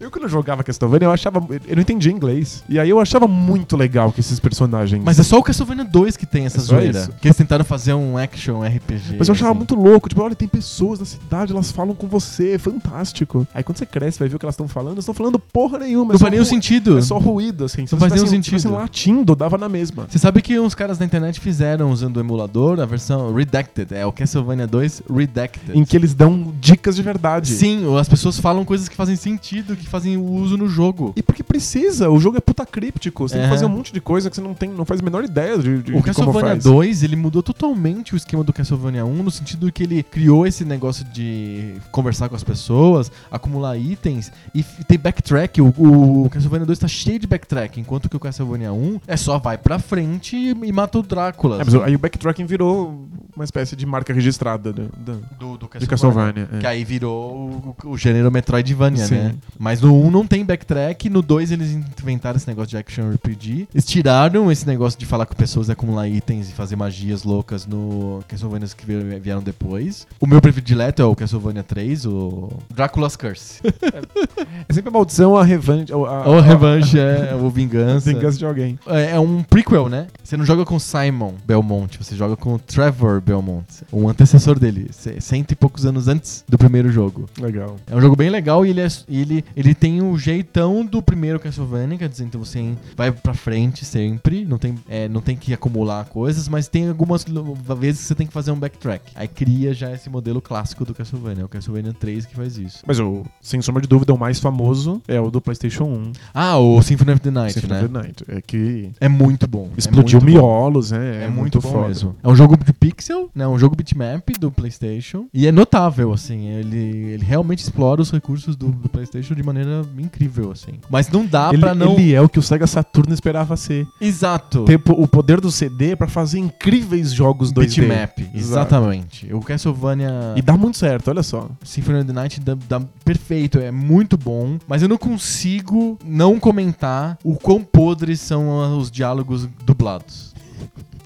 Eu quando eu jogava Castlevania, eu achava. Eu não entendia inglês. E aí eu achava muito legal que esses personagens. Mas é só o Castlevania 2 que tem essa É zoeira. Que eles tentaram fazer um action RPG. Mas eu achava assim. muito louco, tipo, olha, tem pessoas na cidade, elas falam com você, é fantástico. Aí quando você cresce, vai ver o que elas estão falando, elas estão falando porra nenhuma. é Não só faz nenhum sentido. É só ruído, assim. Se Não faz nenhum sentido. tivessem latindo, dava na mesma. Você sabe que uns caras na internet fizeram usando o emulador a versão Redacted. É o Castlevania 2 Redacted. Em que eles dão dicas de verdade. Sim, as pessoas falam coisas que fazem sentido, que fazem uso no jogo. E precisa, o jogo é puta críptico. Você tem É. que fazer um monte de coisa que você não tem, não faz a menor ideia de, de, O de Castlevania faz. 2, ele mudou totalmente o esquema do Castlevania 1, no sentido que ele criou esse negócio de conversar com as pessoas, acumular itens e ter backtrack. O, o Castlevania 2 tá cheio de backtrack, enquanto que o Castlevania 1 é só vai pra frente e, e mata o Drácula. É, mas aí o backtracking virou uma espécie de marca registrada do, do- do, do de Castlevania. é. Que aí virou o, o gênero Metroidvania, Sim. né? Mas no 1 não tem backtrack, no 2 eles inventaram esse negócio de action RPG. Eles tiraram esse negócio de falar com pessoas e acumular itens e fazer magias loucas no Castlevania que vi- vieram depois. O meu predileto é o Castlevania 3, o Drácula's Curse. É sempre a maldição, a revanche. A, a, Ou Revenge é o Vingança. vingança de alguém. É é um prequel, né? Você não joga com Simon Belmont, você joga com Trevor Belmont, um antecessor dele, cento e poucos anos antes do primeiro jogo. Legal. É um jogo bem legal e ele, é- ele, ele tem o jeitão do primeiro Castlevania, quer dizer, então você vai pra frente sempre, não tem, é, não tem que acumular coisas, mas tem algumas vezes que você tem que fazer um backtrack. Aí cria já esse modelo clássico do Castlevania, é o Castlevania 3 que faz isso. Mas o, sem sombra de dúvida, o mais famoso é o do PlayStation 1. Ah, o Symphony of the Night, Symphony né? of the Night. É que É muito bom. explodiu é muito bom. miolos, né? É, muito, bom foda. mesmo. É um jogo de pixel, né? Um jogo bitmap do PlayStation. E é notável, assim. Ele, ele realmente explora os recursos do, do PlayStation de maneira incrível, assim. Mas não dá Ele, pra não. ele é o que o Sega Saturn esperava ser. Exato. Ter o poder do CD pra fazer incríveis jogos 2D. Bitmap, exatamente. O Castlevania E dá muito certo, olha só. Symphony of the Night dá, dá perfeito, é muito bom, mas eu não consigo não comentar o quão podres são os diálogos dublados.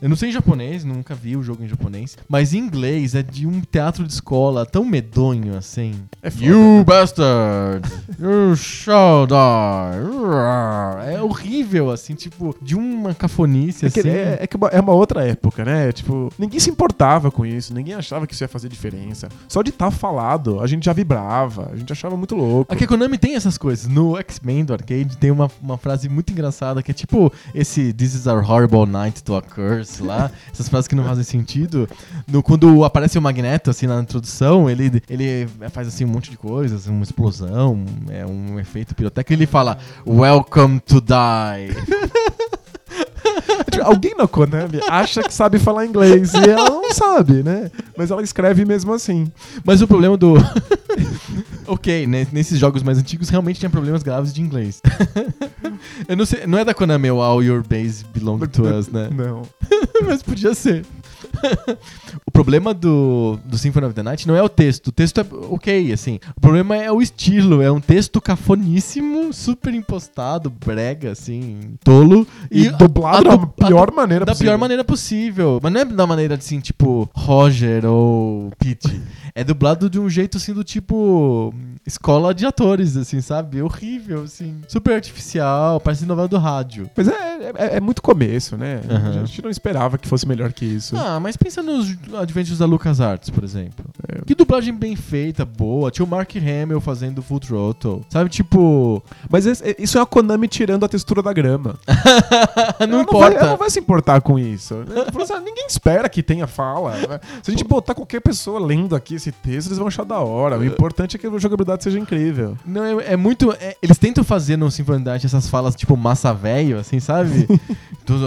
Eu não sei em japonês, nunca vi o jogo em japonês, mas em inglês é de um teatro de escola tão medonho assim. É foda. You bastard! You shall die! É horrível, assim, tipo, de uma cafonice É que, assim. é, é que uma- é uma outra época, né? Tipo, ninguém se importava com isso, ninguém achava que isso ia fazer diferença. Só de estar falado, a gente já vibrava, a gente achava muito louco. Aqui a Konami tem essas coisas. No X-Men do arcade tem uma, uma frase muito engraçada que é tipo esse This is our horrible night to a lá. essas frases que não fazem sentido. No, quando aparece o Magneto, assim, na introdução, ele, ele faz assim um monte de coisas, uma explosão, é um efeito pirotécnico e ele fala Welcome to die. Tipo, Alguém na Konami acha que sabe falar inglês e ela não sabe, né? Mas ela escreve mesmo assim. Mas o problema do. ok, né, nesses jogos mais antigos realmente tinha problemas graves de inglês. Eu não sei, não é da Konami o All Your Base Belong to Us, né? Não. Mas podia ser. o problema do, do Symphony of the Night não é o texto. O texto é ok, assim. O problema é o estilo. É um texto cafoníssimo, super impostado, brega, assim, tolo. E, a- dublado a da du- pior a maneira da possível. pior maneira possível. Mas não é da maneira assim, tipo, Roger ou Pete. É dublado de um jeito assim do tipo. Escola de atores, assim, sabe? Horrível, assim. Super artificial, parece novela do rádio. Mas é, é, é muito começo, né? Aham. A gente não esperava que fosse melhor que isso. Ah, mas pensa nos Adventures da LucasArts, por exemplo. É. Que dublagem bem feita, boa. Tinha o Mark Hamill fazendo Full Throttle. Sabe, tipo... Mas isso é a Konami tirando a textura da grama. não Ela importa. Vai, ela não vai se importar com isso. assim, Ninguém espera que tenha fala. Se a gente botar qualquer pessoa lendo aqui esse texto, eles vão achar da hora. O importante é que a jogabilidade seja incrível. Não, é, é muito... é- eles tentam fazer no Symphony essas falas, tipo, massa velho, assim, sabe? Tudo,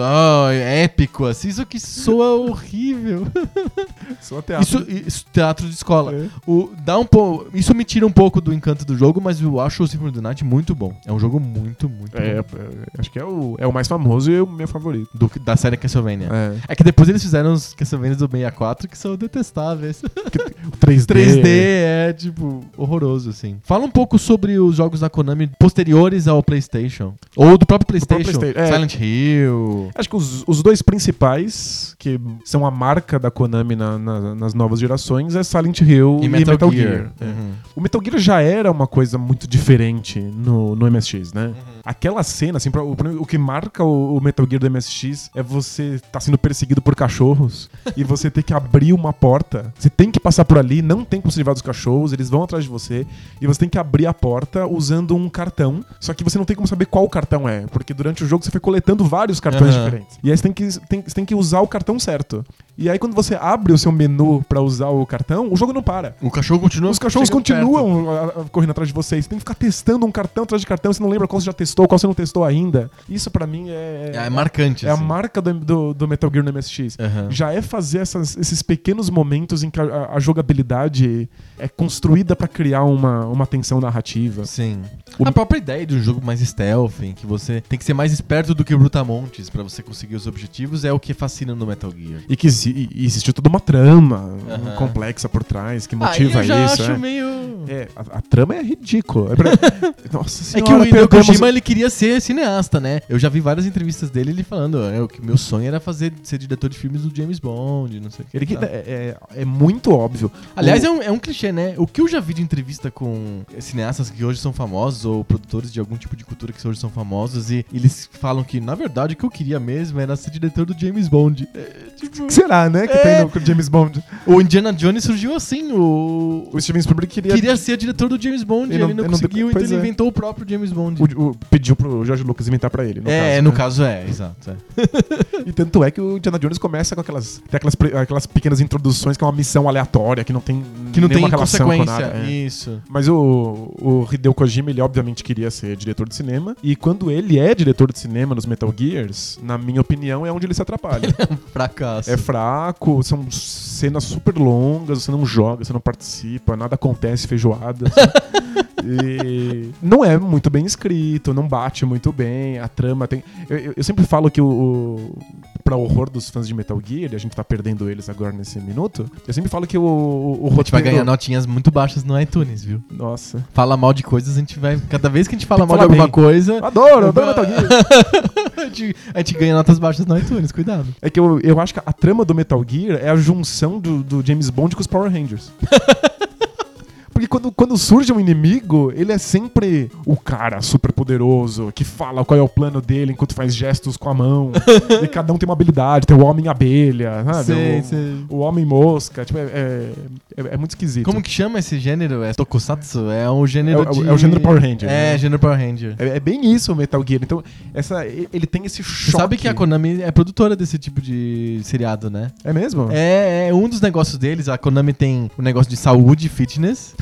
é épico, assim. Isso que soa horrível. Só teatro. Isso, isso, teatro de escola. É. O, dá um po... Isso me tira um pouco do encanto do jogo, mas eu acho o Symphony of the Night muito bom. É um jogo muito, muito É, bom. é, acho que é o, é o mais famoso e o meu favorito. Do, da série Castlevania. É. É que depois eles fizeram os Castlevanias do 64 que são detestáveis. O 3D. 3D é, tipo, horroroso, assim. Fala um pouco sobre os jogos da Konami posteriores ao PlayStation. Ou do próprio PlayStation. PlayStation, é. Silent Hill. Acho que os, os dois principais, que são a marca da Konami na- na- nas novas gerações, é Silent Hill E Metal, Gear. É. Uhum. O Metal Gear já era uma coisa muito diferente no, no MSX, né? Aquela cena, assim, pra- o, o que marca o, o Metal Gear do MSX é você tá sendo perseguido por cachorros e você ter que abrir uma porta. Você tem que passar por ali, não tem como se livrar dos cachorros, eles vão atrás de você e você tem que abrir a porta usando um cartão. Só que você não tem como saber qual cartão é, porque durante o jogo você foi coletando vários cartões Aham. diferentes. E aí você tem, que, tem, você tem que usar o cartão certo. E aí quando você abre o seu menu pra usar o cartão, o jogo não para. O cachorro continua. Os cachorros continuam a- a- correndo atrás de vocês. Você tem que ficar testando um cartão atrás de cartão. Você não lembra qual você já testou, qual você não testou ainda. Isso pra mim é. É, é marcante. é a assim. marca do, do, do Metal Gear no MSX. Aham. Já é fazer essas- esses pequenos momentos em que a, a- a jogabilidade é construída pra criar uma, uma tensão narrativa. Sim. A própria ideia de um jogo mais stealth, em que você tem que ser mais esperto do que brutamontes pra você conseguir os objetivos, é o que fascina no Metal Gear. E que exi- e existe toda uma trama Aham. complexa por trás que Aí motiva eu já isso. acho é. meio... É, a, a trama é ridícula. É pra- Nossa É senhora, que o Hideo perdemos- Kojima ele queria ser cineasta, né? Eu já vi várias entrevistas dele ele falando é, o que meu sonho era fazer ser diretor de filmes do James Bond, não sei o que. Ele que- tal. é, é, é muito óbvio. Aliás, é um, é um clichê, né? O que eu já vi de entrevista com cineastas que hoje são famosos ou produtores de algum tipo de cultura que hoje são famosos e eles falam que, na verdade, o que eu queria mesmo era ser diretor do James Bond. É, tipo, O que será, né? Que É. tem no James Bond. o Indiana Jones surgiu assim, o... O Steven Spielberg queria. Queria ser diretor do James Bond, Ele não- ele não- conseguiu, então ele é. inventou o próprio James Bond. o- o- pediu pro George Lucas inventar pra ele. No é, caso, no né? caso é, exato. é. E tanto é que o Indiana Jones começa com aquelas, tem aquelas, aquelas pequenas introduções que é uma missão aleatória, que não tem Que não tem relação com consequência. nada. é. Isso. Mas o, o Hideo Kojima, ele obviamente queria ser diretor de cinema. E quando ele é diretor de cinema nos Metal Gears, na minha opinião, é onde ele se atrapalha. Fracasso. É fraco, são cenas super longas, você não joga, você não participa, nada acontece, feijoada. assim. e não é muito bem escrito, não bate muito bem, a trama tem. Eu, eu- sempre falo que o. o pra horror dos fãs de Metal Gear, e a gente tá perdendo eles agora nesse minuto. Eu sempre falo que o, o, o A gente vai roteiro- ganhar notinhas muito baixas no iTunes, viu? Nossa. Fala mal de coisas, a gente vai. Cada vez que a gente fala mal de alguma coisa. Adoro, adoro Metal Gear. a, gente, a gente ganha notas baixas no iTunes, cuidado. É que eu, eu acho que a trama do Metal Gear é a junção do, do James Bond com os Power Rangers. Porque quando, quando surge um inimigo, ele é sempre o cara super poderoso que fala qual é o plano dele enquanto faz gestos com a mão. e cada um tem uma habilidade. Tem o Homem-Abelha, sabe? Sei, o, sei. o Homem-Mosca. Tipo, é, é, é- é muito esquisito. Como que chama esse gênero? É Tokusatsu? É um gênero É o- de... é o gênero Power Ranger, É, né? gênero Power Ranger. É, é bem isso o Metal Gear. Então, essa, ele tem esse Você choque. sabe que a Konami é produtora desse tipo de seriado, né? É mesmo? É, é um dos negócios deles. A Konami tem um negócio de saúde e fitness.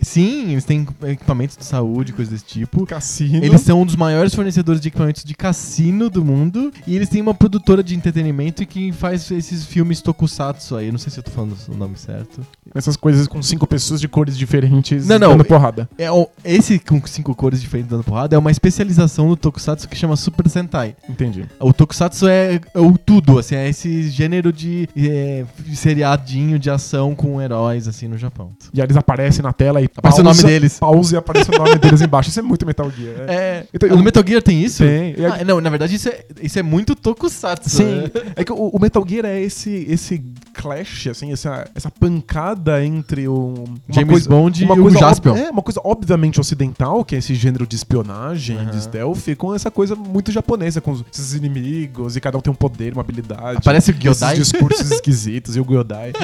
Sim, eles têm equipamentos de saúde, coisas desse tipo. Cassino. Eles são um dos maiores fornecedores de equipamentos de cassino do mundo. E eles têm uma produtora de entretenimento que faz esses filmes tokusatsu aí. Não sei se eu tô falando o nome certo. Essas coisas com cinco pessoas de cores diferentes Não, não. dando porrada. É, o- esse com cinco cores diferentes dando porrada é uma especialização no tokusatsu que chama Super Sentai. Entendi. O tokusatsu é, é o tudo, assim, é esse gênero de é, seriadinho de ação com heróis, assim, no Japão. E aí eles aparecem na tela e Aparece o nome deles. Pausa e aparece o nome deles embaixo. Isso é muito Metal Gear. É. É. Então, no eu- Metal Gear tem isso? Tem. E Ah, não, na verdade isso é, isso é muito tokusatsu. Sim. né? É que o, o Metal Gear é esse, esse clash, assim, essa, essa pancada entre o. James coisa- Bond uma e o coisa ob- Jaspion. É, uma coisa obviamente ocidental, que é esse gênero de espionagem, Aham. de stealth, com essa coisa muito japonesa, com esses inimigos, e cada um tem um poder, uma habilidade. Aparece o Gyodai. Esses discursos esquisitos e o Gyodai.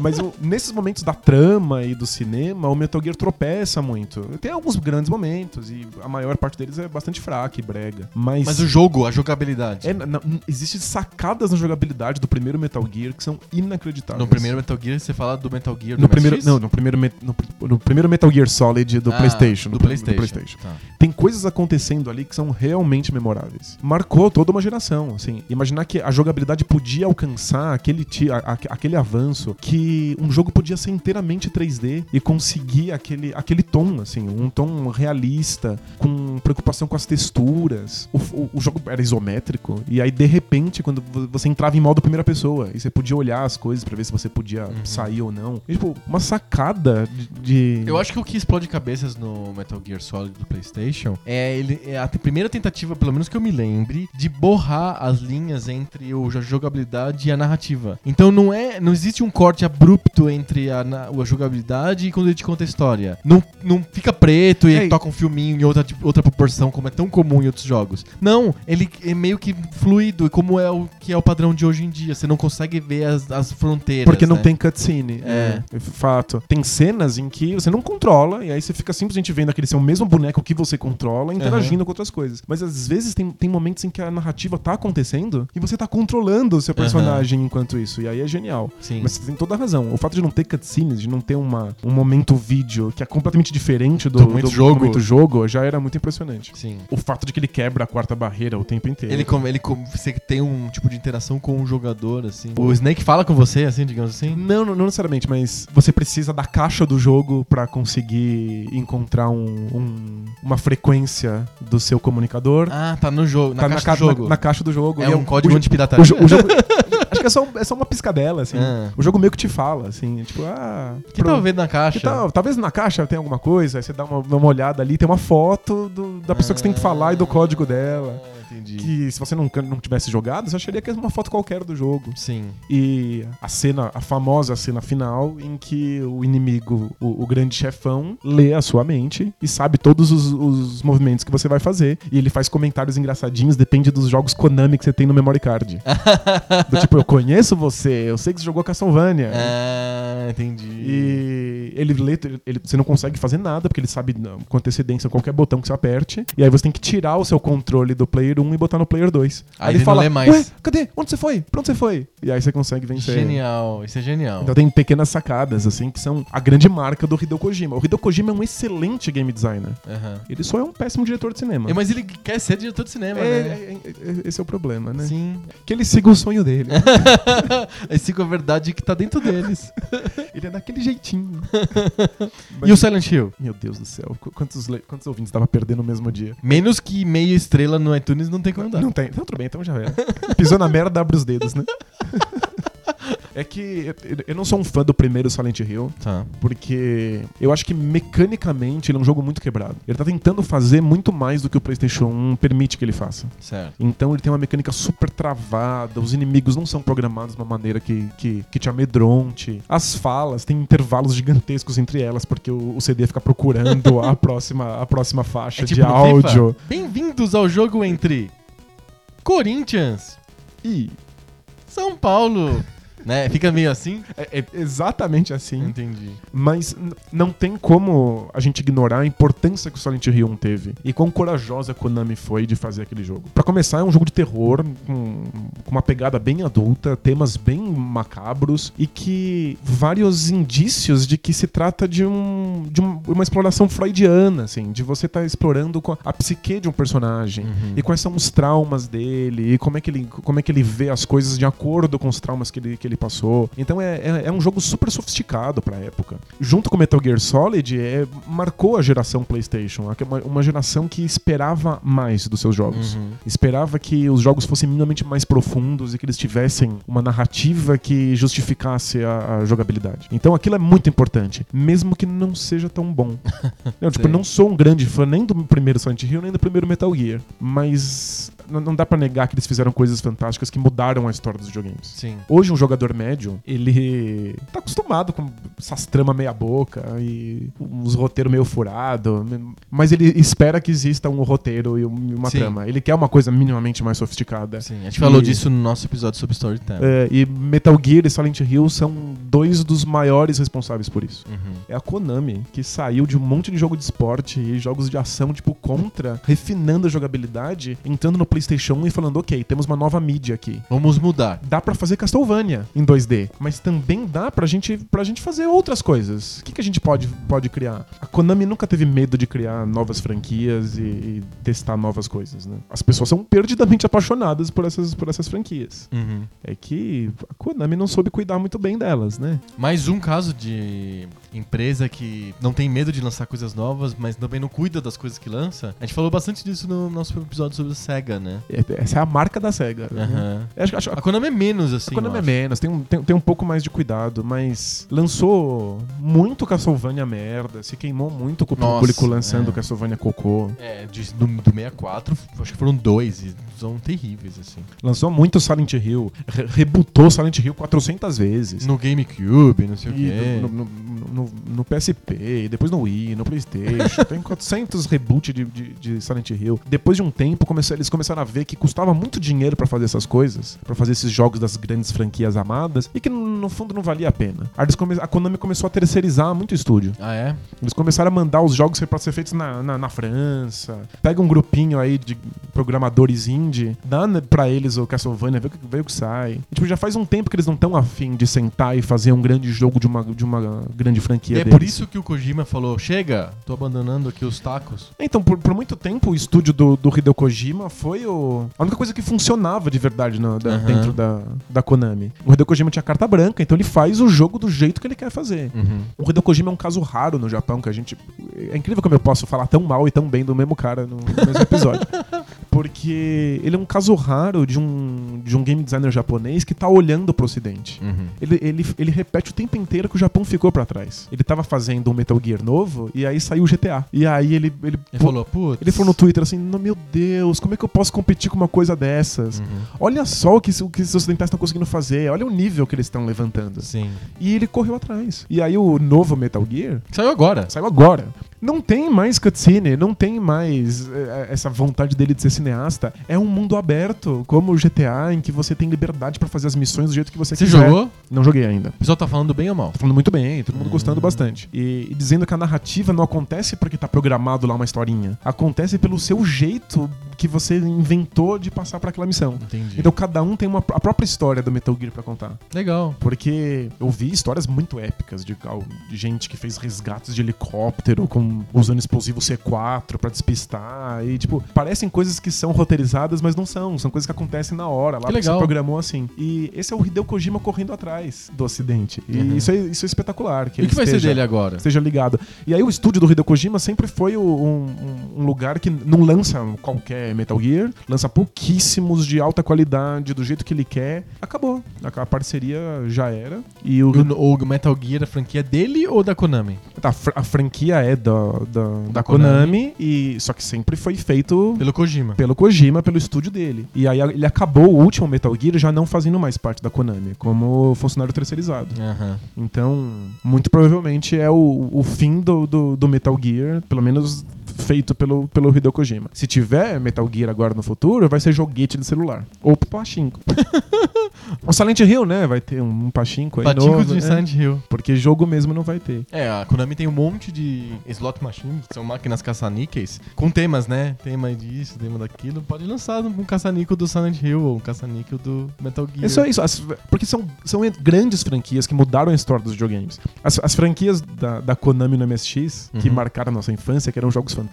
Mas nesses momentos da trama e do cinema, o Metal Gear tropeça muito. Tem alguns grandes momentos e a maior parte deles é bastante fraca e brega. Mas, Mas o jogo, a jogabilidade. é, na- existe sacadas na jogabilidade do primeiro Metal Gear que são inacreditáveis. No primeiro Metal Gear, você fala do Metal Gear do no primeiro, não, no primeiro, me- no, no primeiro Metal Gear Solid do Ah, PlayStation. Do pr- PlayStation. Tá. Tem coisas acontecendo ali que são realmente memoráveis. Marcou toda uma geração, assim. Imaginar que a jogabilidade podia alcançar aquele, a- a- aquele avanço que um jogo podia ser inteiramente 3D e conseguir aquele, aquele tom, assim, um tom realista, com preocupação com as texturas. O, o- o jogo era isométrico e aí, de repente, quando vo- você entrava em modo primeira pessoa e você podia olhar as coisas pra ver se você podia sair ou não. E, tipo, uma sacada de... de- Eu acho que o que explode cabeças no Metal Gear Solid do PlayStation é, ele, é a primeira tentativa, pelo menos que eu me lembre, de borrar as linhas entre o, a jogabilidade e a narrativa. Então não é, não existe um corte abrupto entre a, na- a jogabilidade e quando ele te conta a história. Não, não fica preto e É, e- toca um filminho em outra, tipo, outra proporção, como é tão comum em outros jogos. Não, ele é meio que fluido, como é o que é o padrão de hoje em dia. Você não consegue ver as, as fronteiras. Porque não né? tem cutscene. É. É. Fato. Tem cenas em que você não controla, e aí você fica simplesmente vendo aquele seu mesmo boneco que você controla interagindo com outras coisas. Mas às vezes tem, tem momentos em que a narrativa tá acontecendo e você tá controlando o seu personagem enquanto isso. E aí é genial. Sim. Mas você tem toda razão. O fato de não ter cutscenes, de não ter uma, um momento vídeo que é completamente diferente do, Do momento jogo. momento jogo, já era muito impressionante. Sim. O fato de que ele quebra a quarta barreira o tempo inteiro. Ele, como, ele como, você tem um tipo de interação com o jogador, assim. O Snake fala com você, assim, digamos assim. Não, não, não necessariamente, mas você precisa da caixa do jogo pra conseguir encontrar um, um- uma frequência do seu comunicador. Ah, tá no jogo, na Tá caixa ca- do jogo. na caixa do jogo. é E um código o, anti-pirataria. o, o jogo. é só, é só uma piscadela, assim. Ah. O jogo meio que te fala, assim, tipo, ah. que pro- vendo na caixa? tal- talvez na caixa tenha alguma coisa, aí você dá uma, uma olhada ali, tem uma foto do- da pessoa que você tem que falar e do código dela. Entendi. Que se você não, não tivesse jogado, você acharia que é uma foto qualquer do jogo. Sim. E a cena, a famosa cena final, em que o inimigo, o, o grande chefão, lê a sua mente e sabe todos os, os movimentos que você vai fazer. E ele faz comentários engraçadinhos, depende dos jogos Konami que você tem no memory card. Do tipo, eu conheço você, eu sei que você jogou Castlevania. Ah, entendi. E ele lê, ele- você não consegue fazer nada, porque ele sabe não, com antecedência qualquer botão que você aperte. E aí você tem que tirar o seu controle do player 1 e botar no player 2. Aí ele não lê mais. Ué, cadê? Onde você foi? Pra onde você foi? E aí você consegue vencer. Genial, isso é genial. Então tem pequenas sacadas, assim, que são a grande marca do Hideo Kojima. O Hideo Kojima é um excelente game designer. Aham. Ele só é um péssimo diretor de cinema. É, Mas ele quer ser diretor de cinema, É, né? é, é, é, esse é o problema, né? Sim. Que ele siga o sonho dele. Esse com a verdade que tá dentro deles. ele é daquele jeitinho. e o Silent Hill? Meu Deus do céu, qu- quantos, quantos ouvintes tava perdendo no mesmo dia? Menos que meia estrela no iTunes não tem como dar. Não tem. Então tudo bem, então já era. Pisou na merda, abre os dedos, né? É que eu- não sou um fã do primeiro Silent Hill, Tá. porque eu acho que mecanicamente ele é um jogo muito quebrado. Ele tá tentando fazer muito mais do que o PlayStation 1 permite que ele faça. Certo. Então ele tem uma mecânica super travada, os inimigos não são programados de uma maneira que, que, que te amedronte. As falas têm intervalos gigantescos entre elas, porque o, o CD fica procurando a próxima, a próxima faixa É tipo de áudio. Bem-vindos ao jogo entre Corinthians, E São Paulo. Né? Fica meio assim. é, é exatamente assim. Entendi. Mas não tem como a gente ignorar a importância que o Silent Hill 1 teve e quão corajosa a Konami foi de fazer aquele jogo. Pra começar, é um jogo de terror com, com uma pegada bem adulta, temas bem macabros e que vários indícios de que se trata de, um, de um- uma exploração freudiana, assim, de você estar explorando com a, a psique de um personagem Uhum. e quais são os traumas dele e como é que ele, como é que ele vê as coisas de acordo com os traumas que ele, que ele passou. Então é, é, é um jogo super sofisticado pra época. Junto com Metal Gear Solid, é, marcou a geração PlayStation, aque- uma, uma geração que esperava mais dos seus jogos. Uhum. Esperava que os jogos fossem minimamente mais profundos e que eles tivessem uma narrativa que justificasse a, a jogabilidade. Então aquilo é muito importante, mesmo que não seja tão bom. não, tipo, eu não sou um grande fã nem do primeiro Silent Hill, nem do primeiro Metal Gear, mas não, não dá pra negar que eles fizeram coisas fantásticas que mudaram a história dos videogames. Sim. Hoje, um jogador médio, ele tá acostumado com essas tramas meia boca e uns roteiros meio furado, mas ele espera que exista um roteiro e um- e uma Sim. trama. Ele quer uma coisa minimamente mais sofisticada. Sim, a gente falou E- disso no nosso episódio sobre Storytelling. É, e Metal Gear e Silent Hill são dois dos maiores responsáveis por isso. Uhum. É a Konami, que saiu de um monte de jogo de esporte e jogos de ação, tipo, contra, refinando a jogabilidade, entrando no PlayStation 1 e falando: ok, temos uma nova mídia aqui. Vamos mudar. Dá pra fazer Castlevania em 2D, mas também dá pra gente, pra gente fazer outras coisas. O que, que a gente pode, pode criar? A Konami nunca teve medo de criar novas franquias e, e testar novas coisas, né? As pessoas são perdidamente apaixonadas por essas, por essas franquias. Uhum. É que a Konami não soube cuidar muito bem delas, né? Mais um caso de empresa que não tem medo de lançar coisas novas, mas também não cuida das coisas que lança. A gente falou bastante disso no nosso episódio sobre o Sega, né? É- Essa é a marca da SEGA. né? Eu Acho, acho, A Konami é menos assim. a Konami é menos, tem um, tem, tem um pouco mais de cuidado, mas lançou muito Castlevania merda, se queimou muito com o Nossa, público lançando é. Castlevania Cocô. É, de- do, do 64, acho que foram dois, e são terríveis, assim. Lançou muito Silent Hill, re rebutou Silent Hill 400 vezes. No GameCube, não sei o E quê. no, no- no- no PSP, e depois no Wii, no Playstation. tem 400 reboot de, de, de Silent Hill. Depois de um tempo, começou- eles começaram a ver que custava muito dinheiro pra fazer essas coisas, pra fazer esses jogos das grandes franquias amadas, e que no, no fundo não valia a pena. Come- a Konami começou a terceirizar muito o estúdio. Ah, é? Eles começaram a mandar os jogos pra ser feitos na, na, na França. Pega um grupinho aí de programadores indie, dá pra eles o Castlevania, vê o que, vê o que sai. E, tipo, já faz um tempo que eles não estão afim de sentar e fazer um grande jogo de uma, de uma grande franquia E é deles. por isso que o Kojima falou: chega, tô abandonando aqui os tacos. Então, por, por muito tempo, o estúdio do, do Hideo Kojima foi o, a única coisa que funcionava de verdade na- da- Aham. dentro da, da Konami. O Hideo Kojima tinha carta branca, então ele faz o jogo do jeito que ele quer fazer. Uhum. O Hideo Kojima é um caso raro no Japão, que a gente. É incrível como eu posso falar tão mal e tão bem do mesmo cara no, no mesmo episódio. Porque ele é um caso raro de um, de um game designer japonês que tá olhando pro ocidente. Uhum. Ele, ele, ele repete o tempo inteiro que o Japão ficou pra trás. Ele tava fazendo um Metal Gear novo e aí saiu o GTA. E aí ele. Ele, Ele falou, putz. ele falou no Twitter assim: "Não, Meu Deus, como é que eu posso competir com uma coisa dessas? Uhum. Olha só o que, o que os ocidentais estão conseguindo fazer, olha o nível que eles estão levantando. Sim. E ele correu atrás. E aí o novo Metal Gear Saiu agora. saiu agora. Não tem mais cutscene, não tem mais eh, essa vontade dele de ser cineasta. É um mundo aberto, como o GTA, em que você tem liberdade pra fazer as missões do jeito que você, Você quiser. jogou? Não joguei ainda. O pessoal tá falando bem ou mal? Tá falando muito bem, todo mundo Hum. gostando bastante. E, e dizendo que a narrativa não acontece porque tá programado lá uma historinha. Acontece pelo seu jeito que você inventou de passar pra aquela missão. Entendi. Então cada um tem uma, a própria história do Metal Gear pra contar. Legal. Porque eu vi histórias muito épicas de, de gente que fez resgates de helicóptero com usando explosivo C4 pra despistar e tipo, parecem coisas que são roteirizadas, mas não são, são coisas que acontecem na hora, lá Que porque você legal. programou assim. E esse é o Hideo Kojima correndo atrás do ocidente. E Uhum. isso, é, isso é espetacular. Que E o que vai ser esteja- dele agora? esteja ligado. E aí o estúdio do Hideo Kojima sempre foi um, um- um lugar que não lança qualquer Metal Gear, lança pouquíssimos de alta qualidade, do jeito que ele quer. Acabou. A, a parceria já era. E o, O, o Metal Gear, a franquia dele ou da Konami? tá, a, fr- a franquia é da, da, da Da Konami, e só que sempre foi feito Pelo Kojima. Pelo Kojima, pelo estúdio dele. E aí ele acabou o último Metal Gear já não fazendo mais parte da Konami, como funcionário terceirizado. Aham. Então, muito provavelmente é o, o fim do, do, do Metal Gear, pelo menos feito pelo, pelo Hideo Kojima. Se tiver Metal Gear agora no futuro, vai ser joguete de celular. Ou pachinko. o Silent Hill, né? Vai ter um pachinko aí Patinco novo, de né? Silent Hill. Porque jogo mesmo não vai ter. É, a Konami tem um monte de slot machines, que são máquinas caça-níqueis, com temas, né? Tema disso, tema daquilo. Pode lançar um caça-níquel do Silent Hill ou um caça-níquel do Metal Gear. Isso é isso. as- porque são, são grandes franquias que mudaram a história dos videogames. As, as franquias da, da Konami no MSX, que Uhum. marcaram a nossa infância, que eram jogos fantásticos,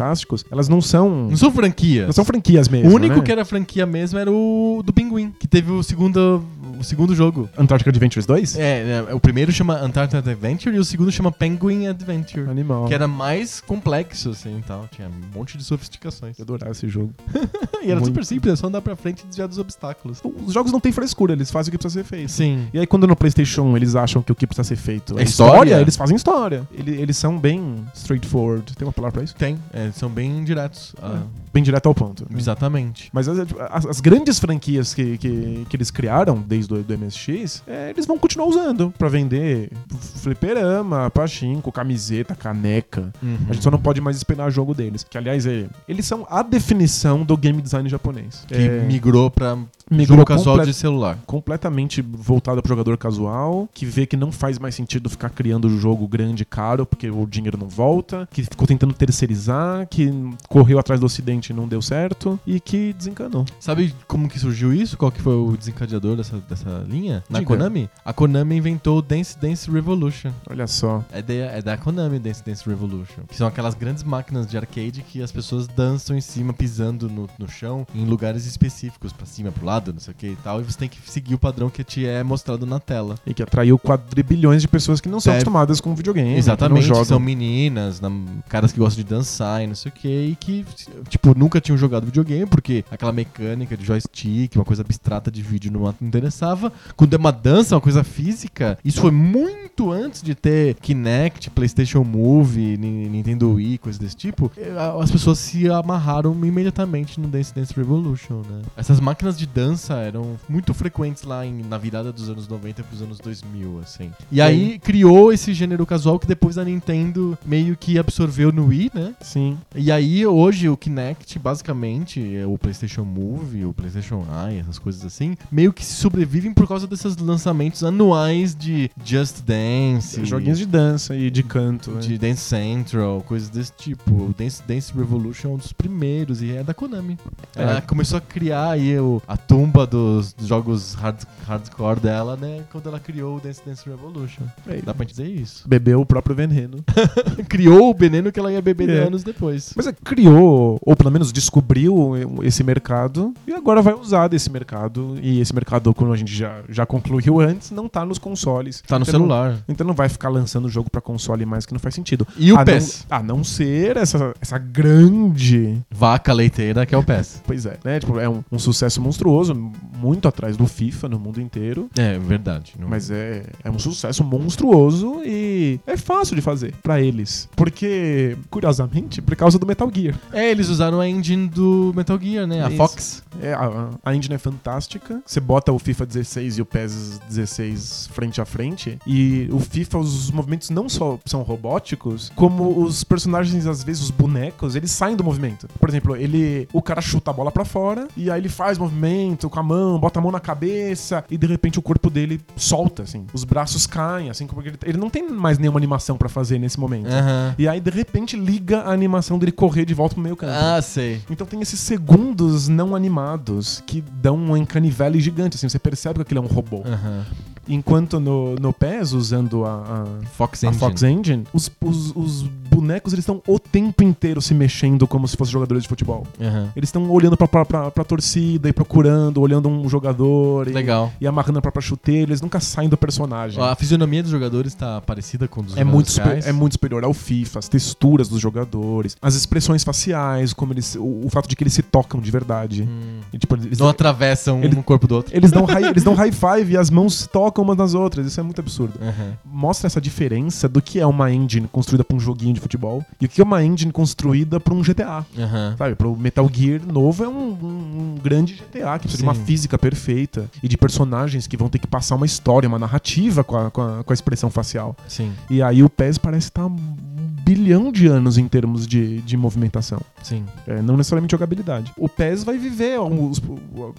elas não são. Não são franquias. Não são franquias mesmo. o único né? que era franquia mesmo era o do Pinguim, que teve o segundo, o segundo jogo. Antarctic Adventures 2? É, é, o primeiro chama Antarctic Adventure e o segundo chama Penguin Adventure. Animal. Que era mais complexo, assim, e tal. Tinha um monte de sofisticações. Eu adorava esse jogo. e era Muito. super simples, é só andar pra frente e desviar dos obstáculos. Os jogos não têm frescura, eles fazem o que precisa ser feito. Sim. E aí, quando no PlayStation eles acham que o que precisa ser feito É é história? história, eles fazem história. Ele- Eles, são bem straightforward. Tem uma palavra pra isso? Tem, é, são bem diretos. ah, Bem direto ao ponto. Exatamente. Mas as, as- as grandes franquias que, que, que eles criaram, desde japonês do, MSX, é, eles vão continuar usando pra vender fliperama, pachinko, camiseta, caneca. Uhum. A gente só não pode mais esperar jogo deles. Que, aliás, é, eles são a definição do game design japonês. Que É, migrou pra migrou jogo casual de celular. completamente voltado pro jogador casual, que vê que não faz mais sentido ficar criando jogo grande e caro, porque o dinheiro não volta, que ficou tentando terceirizar, que correu atrás do ocidente não deu certo, e que desencanou. Sabe como que surgiu isso? Qual que foi o desencadeador dessa, dessa linha? Na Diga. Konami? A Konami inventou o Dance Dance Revolution. Olha só. É, de- é da Konami Dance Dance Revolution. Que são aquelas grandes máquinas de arcade que as pessoas dançam em cima, pisando no, no chão, em lugares específicos, pra cima, pro lado, não sei o que e tal. E você tem que seguir o padrão que te é mostrado na tela. E que atraiu quadrilhões de pessoas que não são Deve- acostumadas com videogame. Exatamente, são meninas, nam- caras que gostam de dançar e não sei o que, e que, tipo, nunca tinham jogado videogame, porque aquela mecânica de joystick, uma coisa abstrata de vídeo não interessava. Quando é uma dança, uma coisa física, isso foi muito antes de ter Kinect, PlayStation Move, Ni- Nintendo Wii, coisas desse tipo. eh, As pessoas se amarraram imediatamente no Dance Dance Revolution, né? Essas máquinas de dança eram muito frequentes lá em- na virada dos anos 90 pros anos 2000, assim. E aí criou esse gênero casual que depois a Nintendo meio que absorveu no Wii, né? Sim. E aí hoje o Kinect, basicamente, é o PlayStation Move, o PlayStation Eye, essas coisas assim, meio que sobrevivem por causa desses lançamentos anuais de Just Dance, Joguinhos de dança e de canto. né? de Dance Central, coisas desse tipo. O Dance, Dance Revolution é um dos primeiros e é da Konami. É. Ela começou a criar aí o- a tumba dos, dos jogos hard, hardcore dela, né? Quando ela criou o Dance Dance Revolution. É, Dá pra dizer isso. Bebeu o próprio veneno. criou o veneno que ela ia beber É. anos depois. Mas é, criou, ou pelo menos descobriu esse mercado, e agora vai usar desse mercado. E esse mercado, como a gente já, já concluiu antes, não tá nos consoles. Tá no Então celular. Não, então não vai ficar lançando jogo pra console mais que não faz sentido. E o a PES? Não, a não ser essa, essa grande. Vaca leiteira que é o PES. Pois é, né? Tipo, é um, um sucesso monstruoso, muito atrás do FIFA no mundo inteiro. É, verdade. Não- Mas é, é um sucesso monstruoso e é fácil de fazer pra eles. Porque, curiosamente, por causa do Metal Gear. É, eles usaram a engine do Metal Gear, né? A Isso. Fox. É, a, a engine é fantástica. Você bota o FIFA 16 e o PES 16 frente a frente. E o FIFA, os movimentos não só são robóticos, como os personagens, às vezes, os bonecos, eles saem do movimento. Por exemplo, ele. O cara chuta a bola pra fora, e aí ele faz movimento com a mão, bota a mão na cabeça, e de repente o corpo dele solta, assim. Os braços caem, assim, como ele, ele não tem mais nenhuma animação pra fazer nesse momento. Aham. E aí, de repente, liga a animação dele correr de volta pro meio campo. Ah, sei. Então tem esses segundos não animados que dão um encanivele gigante, assim, você percebe que aquilo é um robô. Enquanto no, no PES, usando a, Fox a, a Engine. Fox Engine, os, os, os bonecos eles estão o tempo inteiro se mexendo como se fossem jogadores de futebol. Aham. Eles estão olhando pra, pra, pra, pra torcida e procurando, olhando um jogador e, Legal. e amarrando a própria chuteira, eles nunca saem do personagem. A fisionomia dos jogadores tá parecida com dos É muito, é muito superior ao FIFA, as texturas dos jogadores, as expressões faciais, como eles, o, o fato de que eles se tocam de verdade. Hum. E, tipo, eles, Não atravessam Ele- um no corpo do outro. eles dão high, eles dão high five e as mãos se tocam umas nas outras. Isso é muito absurdo. Aham. Mostra essa diferença do que é uma engine construída pra um joguinho de futebol e o que é uma engine construída pra um GTA. Aham. Sabe, pro Metal Gear novo é um, um- um grande GTA que precisa de uma Sim. física perfeita e de personagens que vão ter que passar uma história, uma narrativa com a, com a, com a expressão facial. Sim, E aí o PES parece estar um bilhão de anos em termos de, de movimentação. sim. É, não necessariamente jogabilidade. O PES vai viver, os-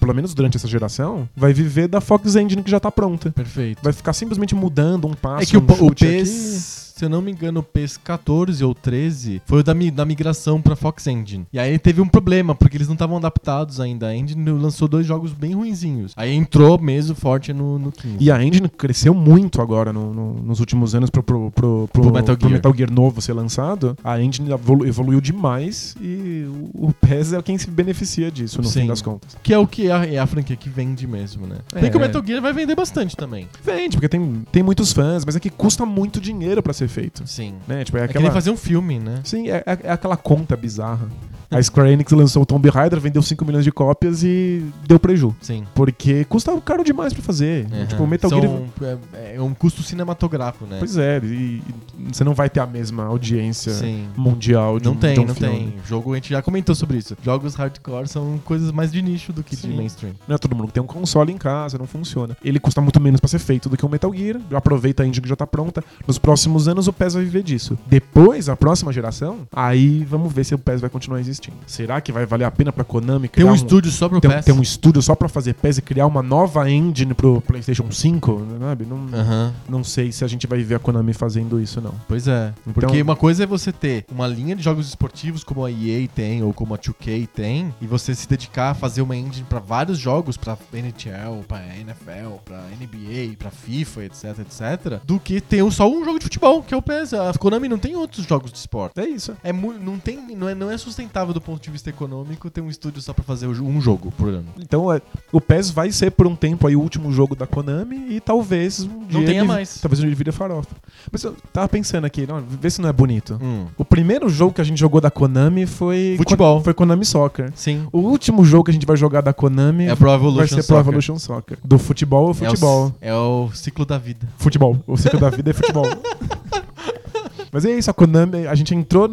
pelo menos durante essa geração, vai viver da Fox Engine que já tá pronta. Perfeito. Vai ficar simplesmente mudando um passo. É que o, um o chute PES, se eu não me engano, o PES 14 ou 13 foi o da, mi- da migração pra Fox Engine. E aí teve um problema, porque eles não estavam adaptados ainda. A Engine lançou dois jogos bem ruinzinhos. Aí entrou mesmo forte no, no 15. E a engine cresceu muito agora no- no- nos últimos anos pro, pro, pro, pro- Pro Metal Gear. Metal Gear novo ser lançado. A engine evolu- evoluiu demais e o, o PES é quem se beneficia disso, no Sim. fim das contas. Que é o que é a, é a franquia que vende mesmo, né? É. Bem que o Metal Gear vai vender bastante também. Vende, porque tem, tem muitos fãs, mas é que custa muito dinheiro pra ser feito. Sim. Né? Tipo, é É que aquela... nem fazer um filme, né? Sim, é, é- é aquela conta bizarra. A Square Enix lançou o Tomb Raider, vendeu 5 milhões de cópias e deu preju. Sim. Porque custa caro demais pra fazer. Aham. Tipo, o Metal São- Gear. é, é um custo cinematográfico, né? Pois é, e, e você não vai ter a mesma audiência Sim. mundial de Não um, tem, de um não filme. tem. Jogo, a gente já comentou sobre isso. Jogos hardcore são coisas mais de nicho do que de Sim. mainstream. Não é todo mundo que tem um console em casa, não funciona. Ele custa muito menos pra ser feito do que um Metal Gear. Aproveita a engine que já tá pronta. Nos próximos anos o PES vai viver disso. Depois, a próxima geração, aí vamos ver se o PES vai continuar existindo. Será que vai valer a pena pra Konami Tem criar um estúdio só pro tem, PES. tem um estúdio só pra fazer PES e criar uma nova engine pro PlayStation 5, sabe? Não, Aham. não sei se a gente vai ver a Konami fazendo isso, não. Pois é. Então- Porque uma coisa é você ter uma linha de jogos esportivos como a EA tem ou como a 2K tem e você se dedicar a fazer uma engine pra vários jogos, pra NHL, pra NFL, pra NBA, pra FIFA, etc, etc, do que ter um- só um jogo de futebol, que é o PES. A Konami não tem outros jogos de esporte. É isso. É não, tem, não, é, não é sustentável do ponto de vista econômico ter um estúdio só pra fazer um jogo por ano. Então, é, o PES vai ser por um tempo aí o último jogo da Konami e talvez um dia tenha ele- mais. Talvez ele vire farofa. Mas eu tava pensando aqui, não, vê se não é bonito. Hum. O primeiro jogo que a gente jogou da Konami foi Futebol. foi Konami Soccer. Sim. O último jogo que a gente vai jogar da Konami É Pro Evolution vai ser Pro Soccer. Evolution Soccer. Do futebol ao futebol. É o, é o ciclo da vida. Futebol. O ciclo da vida é futebol. Mas é isso, a Konami, a gente entrou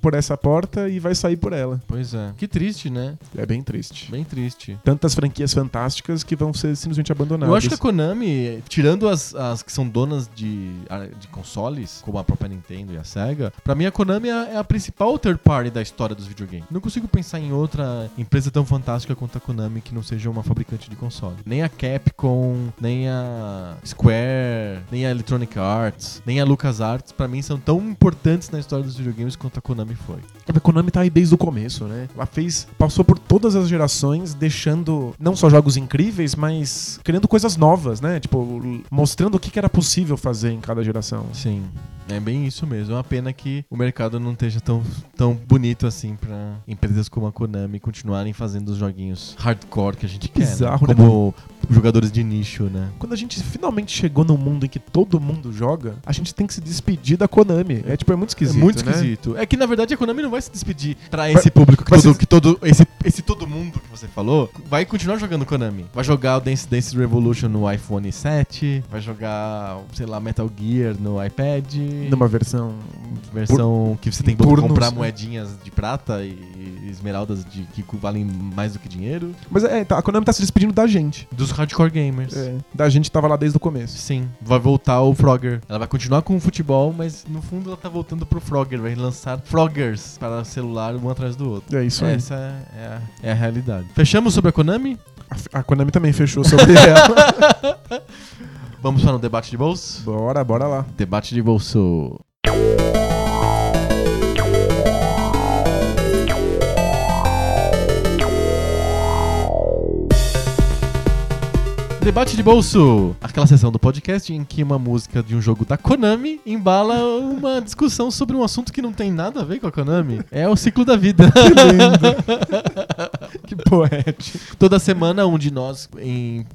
por, essa porta e vai sair por ela. Pois é. Que triste, né? É bem triste. Bem triste. Tantas franquias fantásticas que vão ser simplesmente abandonadas. Eu acho que a Konami, tirando as, as que são donas de, de consoles, como a própria Nintendo e a Sega, pra mim a Konami é, é a principal third party da história dos videogames. Não consigo pensar em outra empresa tão fantástica quanto a Konami que não seja uma fabricante de console. Nem a Capcom, nem a Square, nem a Electronic Arts, nem a LucasArts, pra mim são tão importantes na história dos videogames quanto a Konami foi. A Konami tá aí desde o começo, né? Ela fez, passou por todas as gerações, deixando não só jogos incríveis, mas criando coisas novas, né? Tipo, mostrando o que que era possível fazer em cada geração. Sim. É bem isso mesmo. É uma pena que o mercado não esteja tão, tão bonito assim pra empresas como a Konami continuarem fazendo os joguinhos hardcore que a gente quer. né? Bizarro, né? Como jogadores de nicho, né? Quando a gente finalmente chegou num mundo em que todo mundo joga, a gente tem que se despedir da Konami. É tipo, é muito esquisito, é muito né? esquisito. É que na verdade a Konami não vai se despedir pra esse público que todo, se- que todo esse, esse todo mundo que você falou vai continuar jogando Konami. Vai jogar o Dance Dance Revolution no iPhone 7, vai jogar, sei lá, Metal Gear no iPad. Numa versão. Versão que você tem que comprar né? moedinhas de prata e esmeraldas de, que valem mais do que dinheiro. Mas é, tá, a Konami tá se despedindo da gente. Dos hardcore gamers. É, da gente que tava lá desde o começo. Sim, vai voltar o Frogger. Ela vai continuar com o futebol, mas no fundo ela tá voltando pro Frogger. Vai lançar Froggers para celular um atrás do outro. É isso aí. Essa é, é a, é a realidade. Fechamos sobre a Konami? A, a Konami também fechou sobre ela. Vamos para um debate de bolso? bora, bora lá. Debate de bolso. Debate de bolso, aquela sessão do podcast em que uma música de um jogo da Konami embala uma discussão sobre um assunto que não tem nada a ver com a Konami. É o ciclo da vida. Que poético. Toda semana um de nós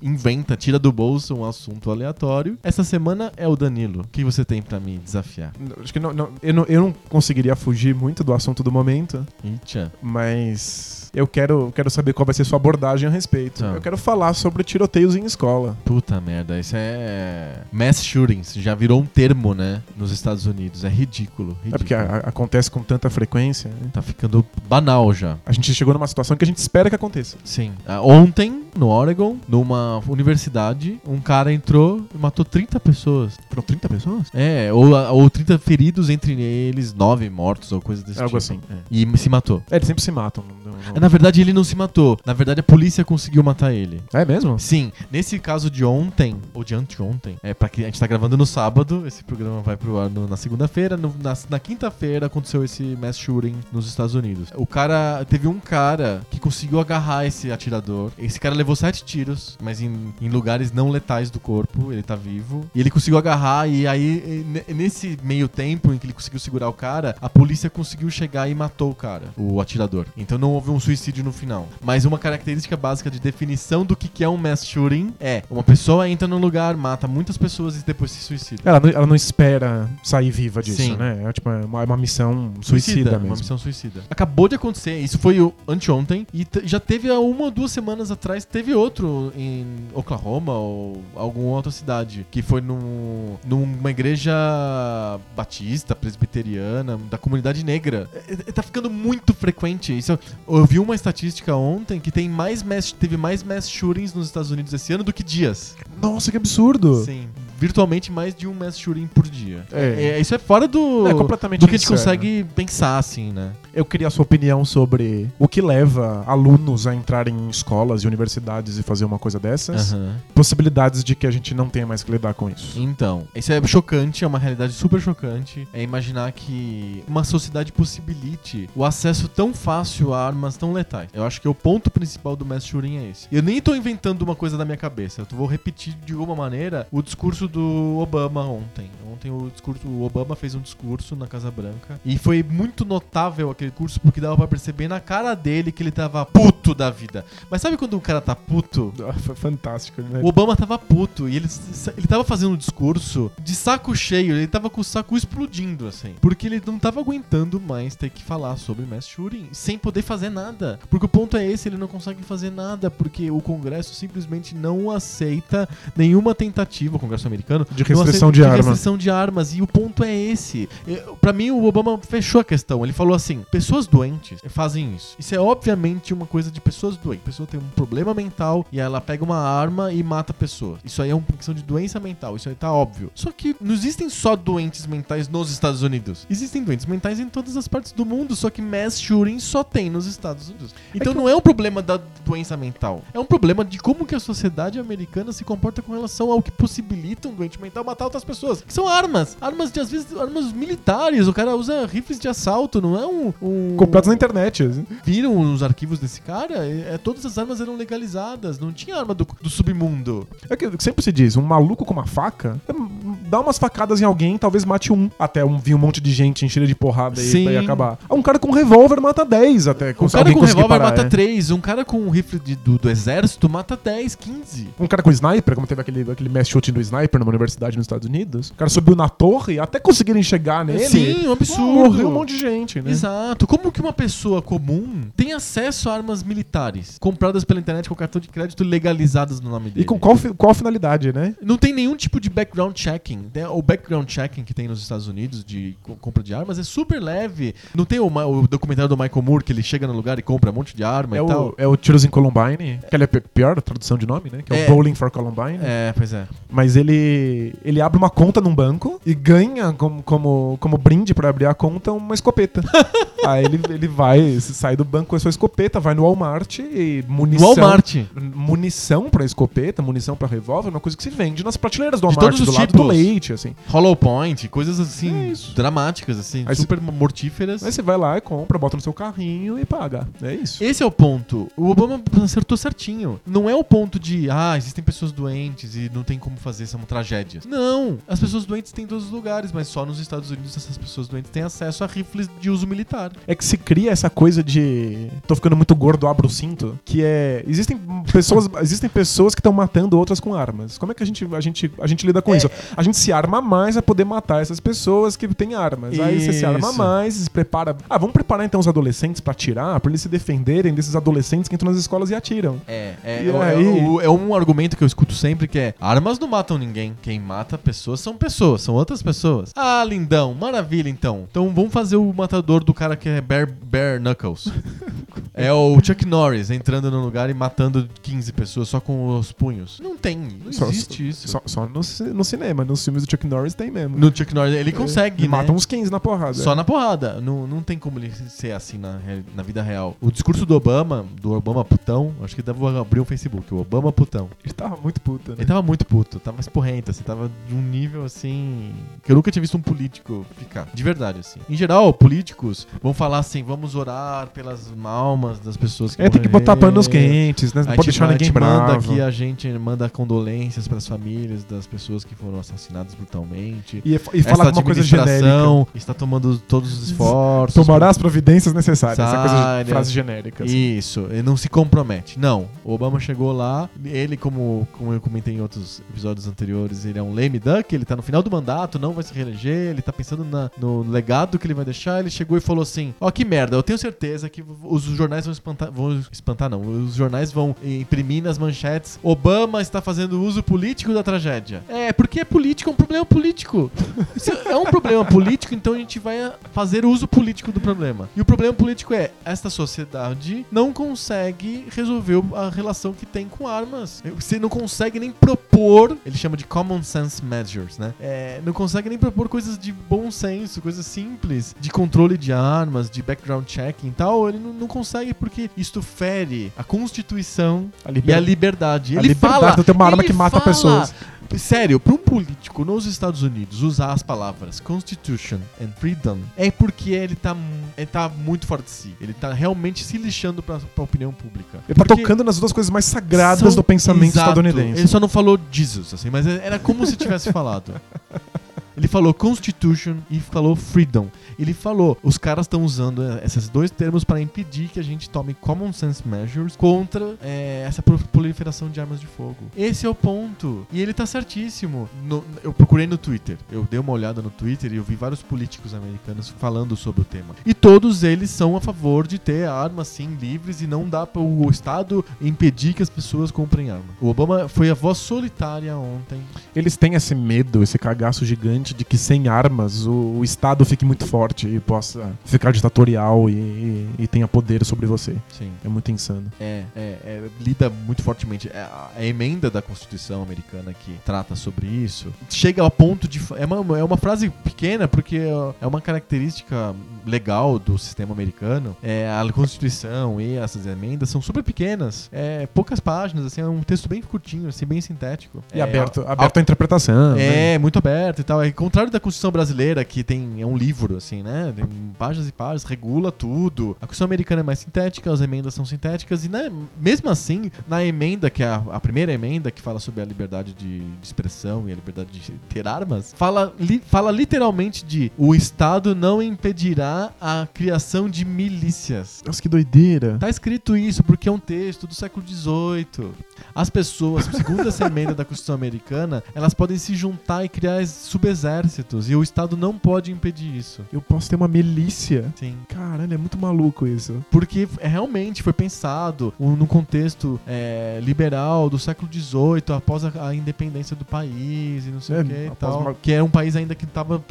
inventa, tira do bolso um assunto aleatório. Essa semana é o Danilo. O que você tem pra me desafiar? Acho que não, não- eu, não, eu não conseguiria fugir muito do assunto do momento, Eita. mas eu quero, quero saber qual vai ser sua abordagem a respeito. Tá. Eu quero falar sobre tiroteios em escola. Puta merda, isso é. Mass shootings. Já virou um termo, né? Nos Estados Unidos. É ridículo. ridículo. É porque a- acontece com tanta frequência. né? Tá ficando banal já. A gente chegou numa situação que a gente espera que aconteça. Sim. Ah, ontem, no Oregon, numa universidade, um cara entrou e matou 30 pessoas. Foram 30 pessoas? É, ou, ou 30 feridos, entre eles 9 mortos ou coisa desse Algo tipo. assim. é. E se matou. É, eles sempre se matam. não- não- Na verdade, ele não se matou. Na verdade, a polícia conseguiu matar ele. É mesmo? Sim, nesse caso de ontem, ou de anteontem, é para que a gente tá gravando no sábado, esse programa vai pro ar no- na segunda-feira, na, na quinta-feira aconteceu esse mass shooting nos Estados Unidos. O cara, teve um cara que conseguiu agarrar esse atirador. Esse cara levou sete tiros, mas em, em lugares não letais do corpo, ele tá vivo. E ele conseguiu agarrar e aí, ne- nesse meio tempo em que ele conseguiu segurar o cara, a polícia conseguiu chegar e matou o cara, o atirador. Então não houve um suicídio no final. Mas uma característica básica de definição do que é um mass shooting é uma pessoa entra num lugar, mata muitas pessoas e depois se suicida. Ela não, ela não espera sair viva disso, Sim. né? É, tipo, é uma, é uma missão suicida, Uma mesmo. missão suicida. Acabou de acontecer, isso foi o anteontem, e já teve há uma ou duas semanas atrás, teve outro em Oklahoma ou alguma outra cidade, que foi num, numa igreja batista, presbiteriana, da comunidade negra. É, é, tá ficando muito frequente. Isso, eu vi uma estatística ontem que tem mais mass, teve mais mass shootings nos Estados Unidos esse ano do que dias. Nossa, que absurdo! Sim. Virtualmente mais de um mass shooting por dia. É. É, isso é fora do, É completamente do que a gente consegue pensar, assim, né? Eu queria a sua opinião sobre o que leva alunos a entrarem em escolas e universidades e fazer uma coisa dessas. Aham. Possibilidades de que a gente não tenha mais que lidar com isso. Então, isso é chocante, é uma realidade super chocante. É imaginar que uma sociedade possibilite o acesso tão fácil a armas tão letais. Eu acho que o ponto principal do mass shooting é esse. Eu nem tô inventando uma coisa da minha cabeça. Eu vou repetir de alguma maneira o discurso do Obama ontem. Ontem o discurso, o Obama fez um discurso na Casa Branca e foi muito notável aquele curso porque dava pra perceber na cara dele que ele tava puto da vida. Mas sabe quando o cara tá puto? Ah, Foi fantástico, né? O Obama tava puto e ele, ele tava fazendo um discurso de saco cheio, ele tava com o saco explodindo, assim. Porque ele não tava aguentando mais ter que falar sobre mass shooting sem poder fazer nada. Porque o ponto é esse, ele não consegue fazer nada porque o Congresso simplesmente não aceita nenhuma tentativa, o Congresso americano, De restrição aceita- de arma. restrição de armas. E o ponto é esse. Eu- Pra mim, o Obama fechou a questão. Ele falou assim: pessoas doentes fazem isso. Isso é obviamente uma coisa de pessoas doentes. A pessoa tem um problema mental e ela pega uma arma e mata pessoas. Isso aí é uma questão de doença mental. Isso aí tá óbvio. Só que não existem só doentes mentais nos Estados Unidos. Existem doentes mentais em todas as partes do mundo. Só que mass shooting só tem nos Estados Unidos. Então que não é um problema da doença mental. É um problema de como que a sociedade americana se comporta com relação ao que possibilita um doente mental matar outras pessoas. Que são armas. Armas de, às vezes, armas militares. O cara usa rifles de assalto, não é um. um Comprados na internet. assim. Viram os arquivos desse cara? É, é, todas as armas eram legalizadas. Não tinha arma do, do submundo. É que sempre se diz, um maluco com uma faca, é, dá umas facadas em alguém, talvez mate um. Até um, vir um monte de gente encher de porrada e daí acabar. Ah, Um cara com revólver mata 10 até. Um cara com revólver parar, mata é. 3. Um cara com um rifle de- do, do exército mata 10, 15. Um cara com sniper, como teve aquele, aquele mass shooting do sniper numa universidade nos Estados Unidos. O cara subiu na torre até conseguirem chegar nele. Sim, um absurdo. Morreu um monte de gente, né? Exato. Como que uma pessoa comum tem acesso a armas militares compradas pela internet com cartão de crédito legalizadas no nome dele? E com qual, qual finalidade, né? Não tem nenhum tipo de background checking. né? O background checking que tem nos Estados Unidos de co- compra de armas é super leve. Não tem o, o documentário do Michael Moore que ele chega no lugar e compra um monte de arma É e tal. o, é o Tiros em Columbine, que é pi- pior a tradução de nome, né? Que é, É. o Bowling for Columbine. É, pois é. Mas ele ele abre uma conta num banco e ganha como, como, como brinde pra abrir a conta uma escopeta. Aí ele, ele vai, sai do banco com a sua escopeta, vai no Walmart e munição. Walmart. Munição pra escopeta, munição pra revólver, uma coisa que se vende nas prateleiras do Walmart, do lado do leite, assim. Hollow Point, coisas assim É dramáticas, assim, Aí super mortíferas. Aí você vai lá e compra, bota no seu carrinho e paga. É isso. Esse é o ponto. O Obama acertou certinho. Não é o ponto de, ah, existem pessoas doentes e não tem como fazer, são tragédias. Não. As pessoas doentes têm em todos os lugares, mas só nos Estados Unidos essas pessoas doentes têm acesso a rifles de uso militar. É que se cria essa coisa de tô ficando muito gordo, abro o cinto, que é existem pessoas, existem pessoas que estão matando outras com armas. Como é que a gente a gente a gente lida com É. isso? A gente se arma mais a poder matar essas pessoas que têm armas. Aí você se arma Isso. mais, se prepara. Ah, vamos preparar então os adolescentes pra atirar, pra eles se defenderem desses adolescentes que entram nas escolas e atiram. É, é, E é, aí? é um argumento que eu escuto sempre que é armas não matam ninguém. Quem mata pessoas são pessoas, são outras pessoas. Ah, lindão, maravilha então. Então vamos fazer o matador do cara que é Bear, Bear Knuckles. é o Chuck Norris entrando no lugar e matando 15 pessoas só com os punhos. Não tem, não Só- existe isso. Só, só no, no cinema, nos filmes do Chuck Norris tem mesmo. No Chuck Norris ele consegue, Ele né? mata uns 15 na porrada. Só na porrada. Não, não tem como ele ser assim na, na vida real. O discurso do Obama, do Obama putão, acho que deve abrir um Facebook, o Obama putão. Ele tava muito puta, né? Ele tava muito puto, tava esporrento, assim, tava de um nível assim. que eu nunca tinha visto um político ficar. De verdade, assim. Em geral, políticos vão falar assim: vamos orar pelas almas das pessoas que É, tem que botar panos quentes, né? Não Aí, pode deixar ninguém gente manda bravo. aqui, a gente manda condolências para as famílias das pessoas que foram assassinadas brutalmente. E, e falar Essa uma coisa genérica. está tomando todos os esforços. Tomará as providências necessárias. Essa coisa de frase genérica. assim. Isso, ele não se compromete. Não, o Obama chegou lá, ele, como, como eu comentei em outros episódios anteriores, ele é um lame duck, ele tá no final do mandato, não vai se reeleger, ele tá pensando na- no legado que ele vai deixar. Ele chegou e falou assim: Ó, que merda, eu tenho certeza que os jornais vão espantar, vão espantar, não, os jornais vão imprimir nas manchetes: Obama está fazendo uso político da tragédia. É, porque é político, é um problema político. É um problema político, então a gente vai fazer uso político do problema. E o problema político é esta sociedade não consegue resolver a relação que tem com armas. Você não consegue nem propor, ele chama de common sense measures, né? É, não consegue nem propor coisas de bom senso, coisas simples, de controle de armas, de background checking e tal. Ele não, não consegue porque isto fere a Constituição A, e a liberdade. a Ele liberdade fala, de ter uma arma que mata fala- pessoas. Sério, para um político nos Estados Unidos usar as palavras Constitution and Freedom é porque ele tá, ele tá muito fora de si. Ele tá realmente se lixando pra, pra opinião pública. Ele tá Porque tocando nas duas coisas mais sagradas são- do pensamento Exato. estadunidense. Ele só não falou Jesus, assim, mas era como se tivesse falado. Ele falou Constitution e falou Freedom. Ele falou, os caras estão usando eh, esses dois termos para impedir que a gente tome common sense measures contra eh, essa pro- proliferação de armas de fogo. Esse é o ponto. E ele tá certíssimo. No- eu procurei no Twitter. Eu dei uma olhada no Twitter e eu vi vários políticos americanos falando sobre o tema. E todos eles são a favor de ter armas sim livres e não dá para o Estado impedir que as pessoas comprem arma. O Obama foi a voz solitária ontem Eles têm esse medo, esse cagaço gigante de que sem armas o, o Estado fique muito forte e possa ficar ditatorial e, e, e tenha poder sobre você. Sim. É muito insano. É, é, é, lida muito fortemente. É, a, a emenda da Constituição americana que trata sobre isso chega ao ponto de. É uma, é uma frase pequena, porque é uma característica legal do sistema americano. É, a Constituição e essas emendas são super pequenas. É, poucas páginas, assim, é um texto bem curtinho, assim, bem sintético. E É, aberto, a- aberto à interpretação. né? é, muito aberto e tal. É contrário da Constituição brasileira, que tem é um livro, assim, né? Tem páginas e páginas, regula tudo. A Constituição americana é mais sintética, as emendas são sintéticas, e né, mesmo assim, na emenda, que é a, a primeira emenda que fala sobre a liberdade de, de expressão e a liberdade de ter armas, fala, li- fala literalmente de o Estado não impedirá a criação de milícias. Nossa, que doideira. Tá escrito isso porque é um texto do século XVIII. As pessoas, segundo essa emenda da Constituição Americana, elas podem se juntar e criar subexércitos e o Estado não pode impedir isso. Eu posso ter uma milícia. Sim. Caralho, é muito maluco isso. Porque é, realmente foi pensado no contexto é, liberal do século XVIII, após a, a independência do país e não sei É, o que e tal. uma- Que era um país ainda que estava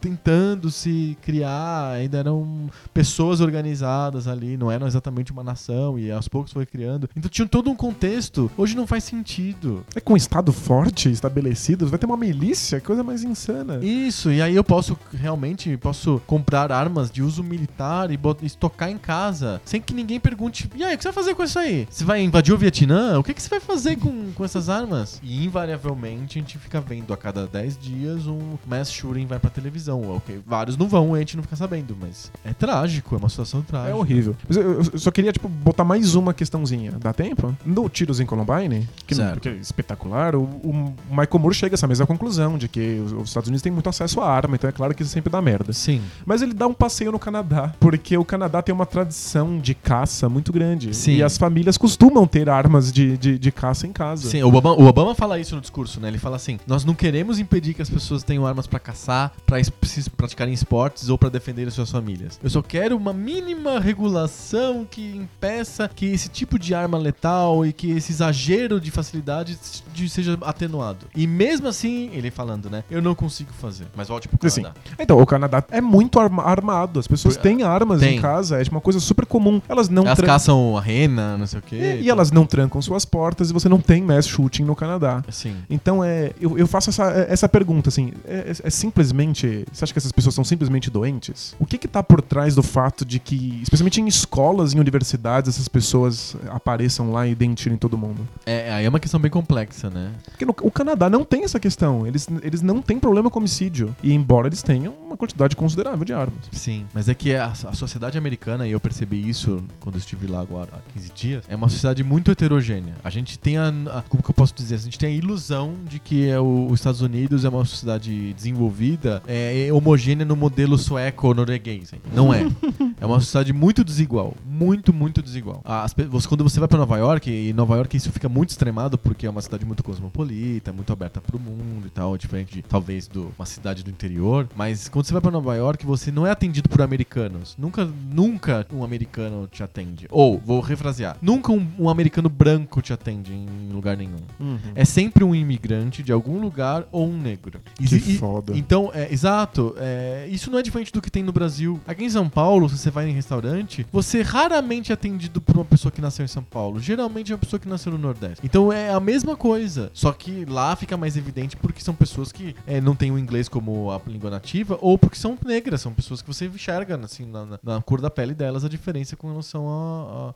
tentando se criar, ainda eram pessoas organizadas ali, não eram exatamente uma nação e aos poucos foi criando. Então tinha todo um contexto. Hoje não faz sentido. É com um Estado forte, estabelecido, vai ter uma milícia, que coisa mais insana. Isso, e aí eu posso realmente posso comprar armas de uso militar e estocar em casa, sem que ninguém pergunte: e aí, o que você vai fazer com isso aí? Você vai invadir o Vietnã? O que, que você vai fazer com, com essas armas? E invariavelmente a gente fica vendo a cada 10 dias um mass shooting vai pra televisão. Ok, vários não vão, a gente não fica sabendo, mas é trágico, é uma situação trágica. É horrível. Mas eu, eu só queria, tipo, botar mais uma questãozinha. Dá tempo? No Tiros em Columbine, que, Certo. que é espetacular, o, o Michael Moore chega a essa mesma conclusão de que os, os Estados Unidos têm muito acesso à arma, então é claro que isso sempre dá merda. Sim. Mas ele dá um passeio no Canadá, porque o Canadá tem uma tradição de caça muito grande. Sim. E as famílias costumam ter armas de, de, de caça em casa. Sim, o Obama, o Obama fala isso no discurso, né? Ele fala assim: nós não queremos impedir que as pessoas tenham armas pra caçar, se praticarem esportes ou pra defender as suas famílias. Eu só quero uma mínima regulação que impeça que esse tipo de arma letal e que esse exagero de facilidade de- seja atenuado. E mesmo assim, ele falando, né? Eu não consigo fazer. Mas volte pro Assim, Canadá. Então, o Canadá é muito arma- armado. As pessoas têm armas tem. em casa, é uma coisa super comum. Elas não Elas caçam a rena, não sei o quê. É, e elas não trancam suas portas e você não tem mass shooting no Canadá. Sim. Então, é, eu, eu faço essa, essa pergunta, assim, é, é- é simplesmente... Você acha que essas pessoas são simplesmente doentes? O que que tá por trás do fato de que, especialmente em escolas, em universidades, essas pessoas apareçam lá e deem tiro em todo mundo? É, aí é uma questão bem complexa, né? Porque no, o Canadá não tem essa questão. Eles, eles não tem problema com homicídio. E embora eles tenham uma quantidade considerável de armas. Sim, mas é que a, a sociedade americana, e eu percebi isso quando eu estive lá agora há 15 dias, é uma sociedade muito heterogênea. A gente tem a, a- como que eu posso dizer? A gente tem a ilusão de que é o- os Estados Unidos é uma sociedade desenvolvida, é, é homogênea no modelo sueco ou norueguês. hein? Não é. É uma sociedade muito desigual. Muito, muito desigual. As você- quando você vai pra Nova York, e Nova York isso fica muito extremado porque é uma cidade muito cosmopolita, muito aberta pro mundo e tal, diferente de talvez de uma cidade do interior. Mas quando você vai pra Nova York, você não é atendido por americanos. Nunca, nunca um americano te atende. Ou, vou refrasear, nunca um, um americano branco te atende em lugar nenhum. É sempre um imigrante de algum lugar ou um negro. Que e- foda. Então, é, exato. é, isso não é diferente do que tem no Brasil. Aqui em São Paulo, se você vai em restaurante, você raramente é atendido por uma pessoa que nasceu em São Paulo. Geralmente é uma pessoa que nasceu no Nordeste. Então é a mesma coisa. Só que lá fica mais evidente porque são pessoas que é, não têm o inglês como a língua nativa ou porque são negras. São pessoas que você enxerga assim, na, na- na cor da pele delas a diferença com relação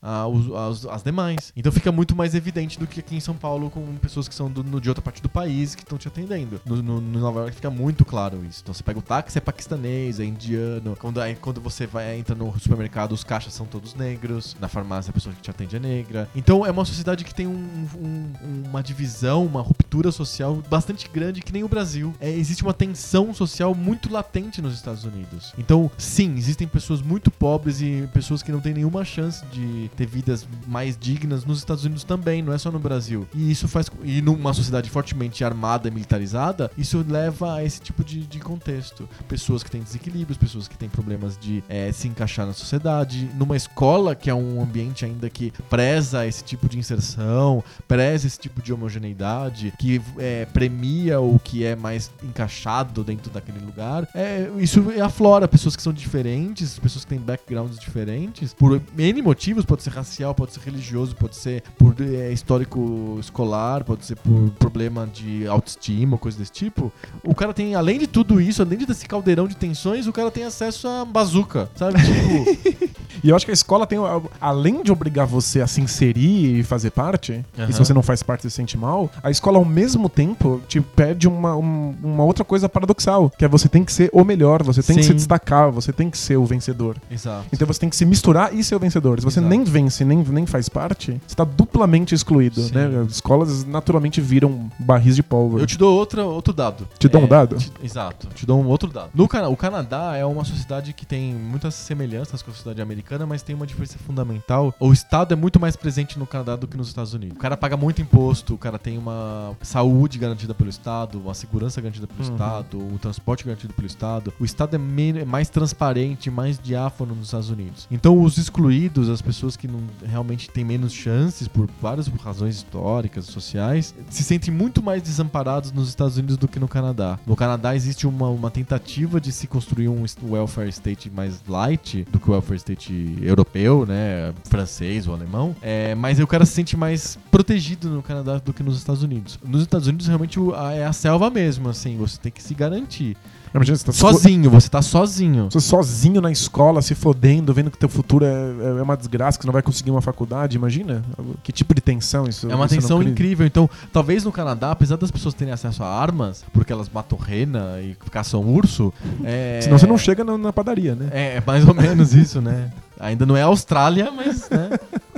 às demais. Então fica muito mais evidente do que aqui em São Paulo com pessoas que são do- no- de outra parte do país que estão te atendendo. No, no- no Nova York fica muito claro isso. Então você pega o táxi, é paquistanês, é indiano. Quando, aí, quando você vai entra no supermercado, os caixas são todos negros. Na farmácia, a pessoa que te atende é negra. Então é uma sociedade que tem um- um- uma divisão, uma ruptura social bastante grande que nem o Brasil. É, existe uma tensão social muito latente nos Estados Unidos. Então, sim, existem pessoas muito pobres e pessoas que não têm nenhuma chance de ter vidas mais dignas nos Estados Unidos também, não é só no Brasil. E isso faz. E numa sociedade fortemente armada e militarizada, isso leva a esse tipo de, de contexto. Pessoas que têm desequilíbrios, pessoas que têm problemas de eh, se encaixar na sociedade. Numa escola, que é um ambiente ainda que preza esse tipo de inserção, preza esse tipo de homogeneidade, que eh, premia o que é mais encaixado dentro daquele lugar. É, isso aflora pessoas que são diferentes, pessoas que têm backgrounds diferentes, por N motivos, pode ser racial, pode ser religioso, pode ser por eh, histórico escolar, pode ser por problema de autoestima, coisa desse tipo. O cara tem, além de tudo isso, além de desse caldeirão de tensões, o cara tem acesso a bazuca, sabe? Tipo, E eu acho que a escola tem, além de obrigar você a se inserir e fazer parte, Aham. e se você não faz parte, você se sente mal, a escola ao mesmo tempo te pede uma, um- uma outra coisa paradoxal, que é você tem que ser o melhor, você tem que Sim. se destacar, você tem que ser o vencedor. exato. Então você tem que se misturar e ser o vencedor. Se você Exato. nem vence, nem, nem faz parte, você está duplamente excluído, Sim. né? As escolas naturalmente viram barris de pólvora. Eu te dou outra, outro dado. Te dou um dado? te- exato, te dou um outro dado. No o Canadá é uma sociedade que tem muitas semelhanças com a sociedade americana, mas tem uma diferença fundamental. O Estado é muito mais presente no Canadá do que nos Estados Unidos. O cara paga muito imposto, o cara tem uma saúde garantida pelo Estado, uma segurança garantida pelo Uhum. Estado, o transporte garantido pelo Estado. O Estado é, é mais transparente, mais diáfano nos Estados Unidos. Então, os excluídos, as pessoas que não, realmente têm menos chances por várias razões históricas, sociais, se sentem muito mais desamparados nos Estados Unidos do que no Canadá. No Canadá existe uma, uma tentativa de se construir um welfare state mais light do que o welfare state europeu, né, francês ou alemão. É, mas o cara se sente mais protegido no Canadá do que nos Estados Unidos. Nos Estados Unidos realmente é a selva mesmo, assim, você tem que se garantir. Imagina, você tá Sozinho, você tá sozinho. Você sozinho na escola, se fodendo, vendo que teu futuro é, é uma desgraça, que você não vai conseguir uma faculdade, imagina? Que tipo de tensão isso É uma isso tensão incrível. Então, talvez no Canadá, apesar das pessoas terem acesso a armas, porque elas matam rena e caçam urso, é... Senão você não chega na, na padaria, né? É, é mais ou menos isso, né? Ainda não é Austrália, mas, né?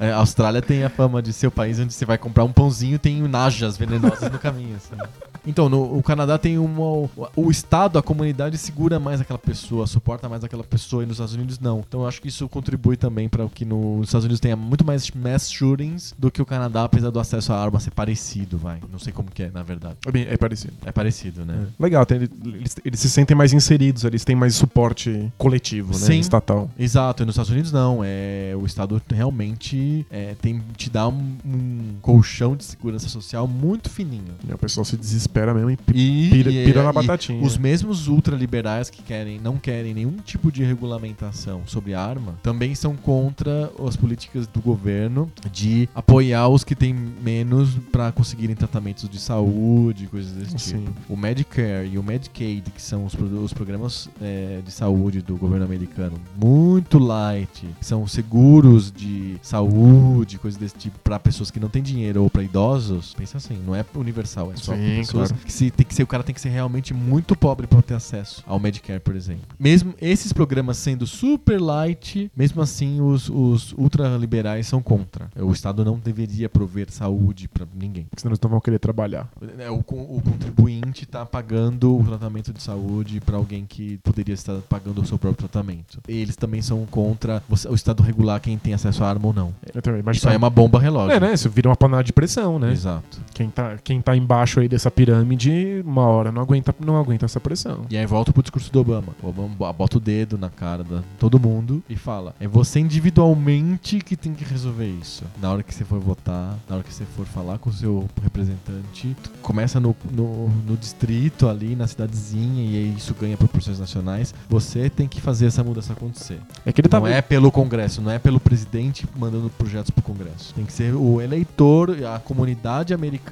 É, a Austrália tem a fama de ser o país onde você vai comprar um pãozinho e tem najas venenosas no caminho, assim. Então, no o Canadá tem uma. O, Estado, a comunidade segura mais aquela pessoa, suporta mais aquela pessoa, e nos Estados Unidos não. Então, eu acho que isso contribui também para que nos Estados Unidos tenha muito mais mass shootings do que o Canadá, apesar do acesso à arma ser parecido, vai. Não sei como que é, na verdade. É, bem- é parecido. É parecido, né? Legal, tem- eles, eles se sentem mais inseridos, eles têm mais suporte coletivo, né? Sim. Estatal. Exato, e nos Estados Unidos não. É, o Estado realmente é, tem, te dá um, um colchão de segurança social muito fininho. E o pessoal se desespera mesmo e pi- pira, e- pira na e batatinha. Os mesmos ultraliberais que querem, não querem nenhum tipo de regulamentação sobre arma, também são contra as políticas do governo de apoiar os que têm menos para conseguirem tratamentos de saúde, coisas desse tipo. Sim. O Medicare e o Medicaid, que são os, os programas é, de saúde do governo americano, muito light, são seguros de saúde, coisas desse tipo, para pessoas que não têm dinheiro ou para idosos. Pensa assim, não é universal, é só Sim, pessoas pessoas. Claro. Que se, tem que ser, o cara tem que ser realmente muito pobre para ter acesso ao Medicare, por exemplo. Mesmo esses programas sendo super light, mesmo assim os, os ultraliberais são contra. O Estado não deveria prover saúde para ninguém. Porque senão eles não vão querer trabalhar. É, O, o contribuinte está pagando o tratamento de saúde para alguém que poderia estar pagando o seu próprio tratamento. Eles também são contra você- o Estado regular quem tem acesso à arma ou não. Mas Isso aí é uma bomba relógio. É, né? Isso vira uma panela de pressão, né? Exato. Quem tá, quem tá embaixo aí dessa pirâmide, uma hora não aguenta, não aguenta essa pressão. E aí volta pro discurso do Obama. O Obama bo- bota o dedo na cara de todo mundo e fala: é você individualmente que tem que resolver isso. Na hora que você for votar, na hora que você for falar com o seu representante, começa no, no, no distrito ali, na cidadezinha, e aí isso ganha proporções nacionais. Você tem que fazer essa mudança acontecer. É que ele tá. Não é pelo Congresso, não é pelo presidente mandando projetos pro Congresso. Tem que ser o eleitor, a comunidade americana,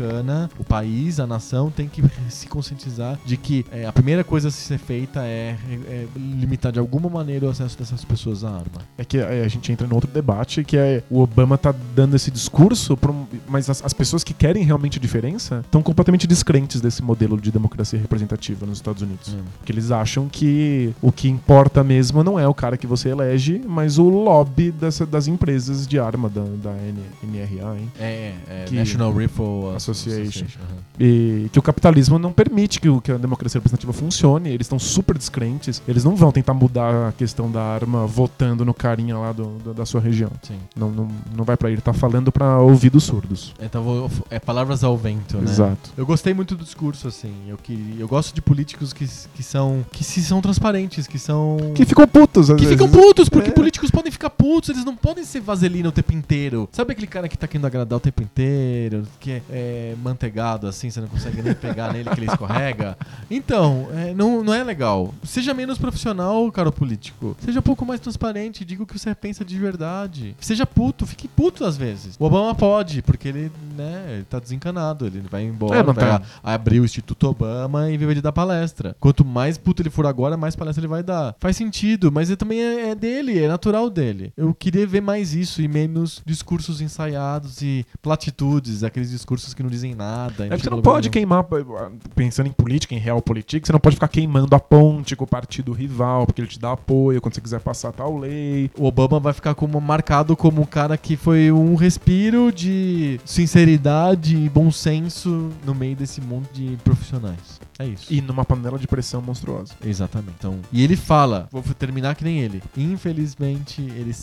o país, a nação tem que se conscientizar de que é, a primeira coisa a ser feita é, é limitar de alguma maneira o acesso dessas pessoas à arma. É que é, a gente entra em outro debate que é o Obama tá dando esse discurso, um- mas as, as pessoas que querem realmente a diferença estão completamente descrentes desse modelo de democracia representativa nos Estados Unidos. Porque eles acham que o que importa mesmo não é o cara que você elege, mas o lobby dessa- das empresas de arma, da, da N- NRA, hein? É, é, Que- National Rifle Association. aham. E que o capitalismo não permite que, o- que a democracia representativa funcione, eles estão super descrentes, eles não vão tentar mudar a questão da arma votando no carinha lá do- do- da sua região. Sim. Não, não, não vai pra ele, tá falando pra ouvidos surdos. Então, vou- é palavras ao vento, né? Exato. Eu gostei muito do discurso, assim. Eu, que, eu gosto de políticos que, que são. que se são transparentes, que são. Que ficam putos, às Que vezes. ficam putos, porque É. políticos podem ficar putos, eles não podem ser vaselina o tempo inteiro. Sabe aquele cara que tá querendo agradar o tempo inteiro, que é, é manteigado assim, você não consegue nem pegar nele que ele escorrega? Então, é, não, não é legal. Seja menos profissional, cara político. Seja um pouco mais transparente, diga o que você pensa de verdade. Seja puto, fique puto às vezes. O Obama pode, porque ele, né, ele tá desencanado, ele vai embora, É, vai tá. abrir o Instituto Obama e viver de dar palestra. Quanto mais puto ele for agora, mais palestra ele vai dar. Faz sentido, mas é, também é, é dele, é natural dele. Eu queria ver mais isso e menos discursos ensaiados e platitudes, aqueles discursos que não dizem nada. É que você não pode queimar. queimar, pensando em política, em realpolitik, você não pode ficar queimando a ponte com o partido rival, porque ele te dá apoio quando você quiser passar tal lei. O Obama vai ficar como marcado como um cara que foi um respiro de sinceridade e bom senso no meio desse mundo de profissionais. É isso. E numa panela de pressão monstruosa. Exatamente. Então, e ele fala, vou terminar que nem ele. Infelizmente, ele,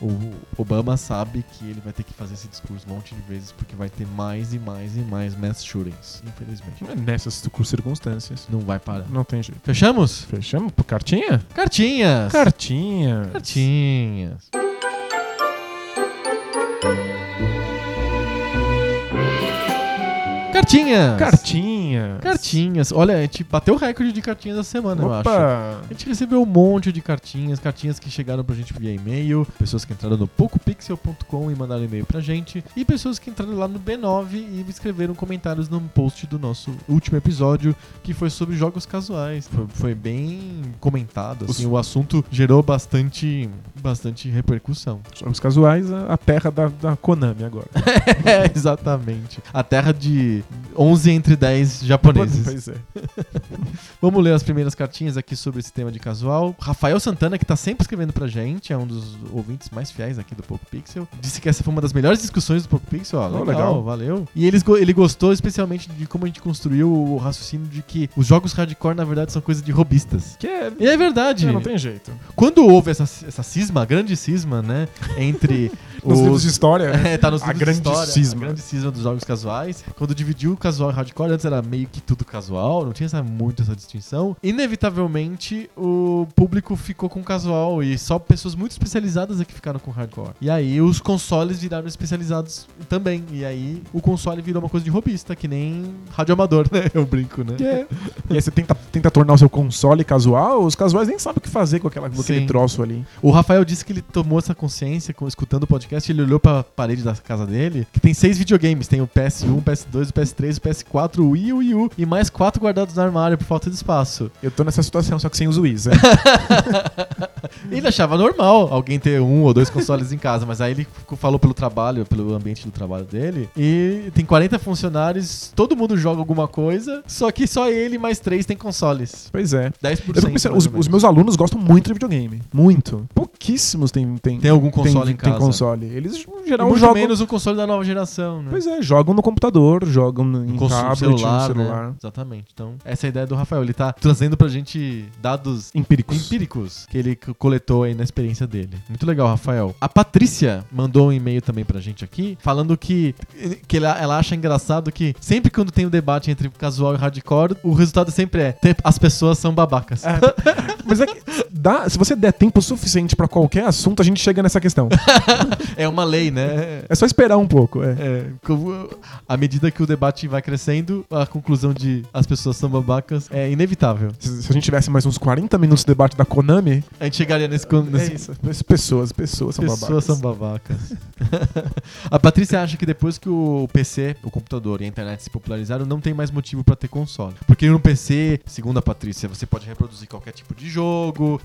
o Obama sabe que ele vai ter que fazer esse discurso um monte de vezes porque vai ter mais e mais e mais mass shootings. Infelizmente. Nessas circunstâncias. Não vai parar. Não tem jeito. Fechamos? Fechamos cartinha? Cartinhas. Cartinha. Cartinhas. Cartinhas. Cartinha. Cartinhas. Olha, a gente bateu o recorde de cartinhas da semana, eu acho. Opa! A gente recebeu um monte de cartinhas, cartinhas que chegaram pra gente via e-mail, pessoas que entraram no pocopixel.com e mandaram e-mail pra gente, e pessoas que entraram lá no B9 e escreveram comentários no post do nosso último episódio, que foi sobre jogos casuais. Foi, foi bem comentado, assim, Os- o assunto gerou bastante, bastante repercussão. Jogos casuais, a a terra da, da Konami agora. é, exatamente. A terra de 11 entre 10 japoneses. Pois é. Vamos ler as primeiras cartinhas aqui sobre esse tema de casual. Rafael Santana, que tá sempre escrevendo pra gente, é um dos ouvintes mais fiéis aqui do Poco Pixel. Disse que essa foi uma das melhores discussões do Poco Pixel. Ó, legal, Oh, legal. valeu. E eles go- ele gostou especialmente de como a gente construiu o raciocínio de que os jogos hardcore, na verdade, são coisa de robistas. Que é. E é verdade. é, não tem jeito. Quando houve essa, essa cisma, a grande cisma, né, entre Nos os... livros de história. É, tá nos A livros de grande história, cisma. A grande cisma dos jogos casuais. Quando dividiu o casual e hardcore, antes era meio que tudo casual, não tinha essa, muito essa distinção. Inevitavelmente, o público ficou com casual e só pessoas muito especializadas é que ficaram com hardcore. E aí os consoles viraram especializados também. E aí o console virou uma coisa de robista, que nem radioamador, né? Eu brinco, né? É- E aí você tenta, tenta tornar o seu console casual, os casuais nem sabem o que fazer com, aquela, com aquele Sim. troço ali. O Rafael disse que ele tomou essa consciência com- escutando o podcast. Ele olhou pra parede da casa dele, que tem seis videogames: tem o PS1, o PS2, o PS3, o PS4, o Wii o Wii U, e mais quatro guardados no armário por falta de espaço. Eu tô nessa situação, só que sem os Wii's, né? Ele achava normal alguém ter um ou dois consoles em casa, mas aí ele falou pelo trabalho, pelo ambiente do trabalho dele. E tem 40 funcionários, todo mundo joga alguma coisa, só que só ele mais três tem consoles. Pois é. 10%. Eu pensando, os, os meus alunos gostam muito de videogame. Muito. Pouquíssimos têm, têm, Tem algum console têm- em casa. Tem console. Eles, em E geral, muito jogam. menos o console da nova geração, né? Pois é, jogam no computador, jogam no- em tablet, celular, no celular. Né? Exatamente. Então, essa é a ideia do Rafael. Ele tá trazendo pra gente dados Empíricos. empíricos que ele coletou aí na experiência dele. Muito legal, Rafael. A Patrícia mandou um e-mail também pra gente aqui, falando que, que ela, ela acha engraçado que sempre quando tem um debate entre casual e hardcore, o resultado sempre é "Te- as pessoas são babacas. É, mas é que dá, se você der tempo suficiente pra qualquer assunto, a gente chega nessa questão. É uma lei, né? É só esperar um pouco. É. É, à medida que o debate vai crescendo, a conclusão de as pessoas são babacas é inevitável. Se, se a gente tivesse mais uns 40 minutos de debate da Konami, A gente chegaria nesse. nesse é isso. Pessoas, pessoas são Pessoas babacas. são babacas. a Patrícia acha que depois que o PC, o computador e a internet se popularizaram, não tem mais motivo pra ter console. Porque no PC, segundo a Patrícia, você pode reproduzir qualquer tipo de jogo.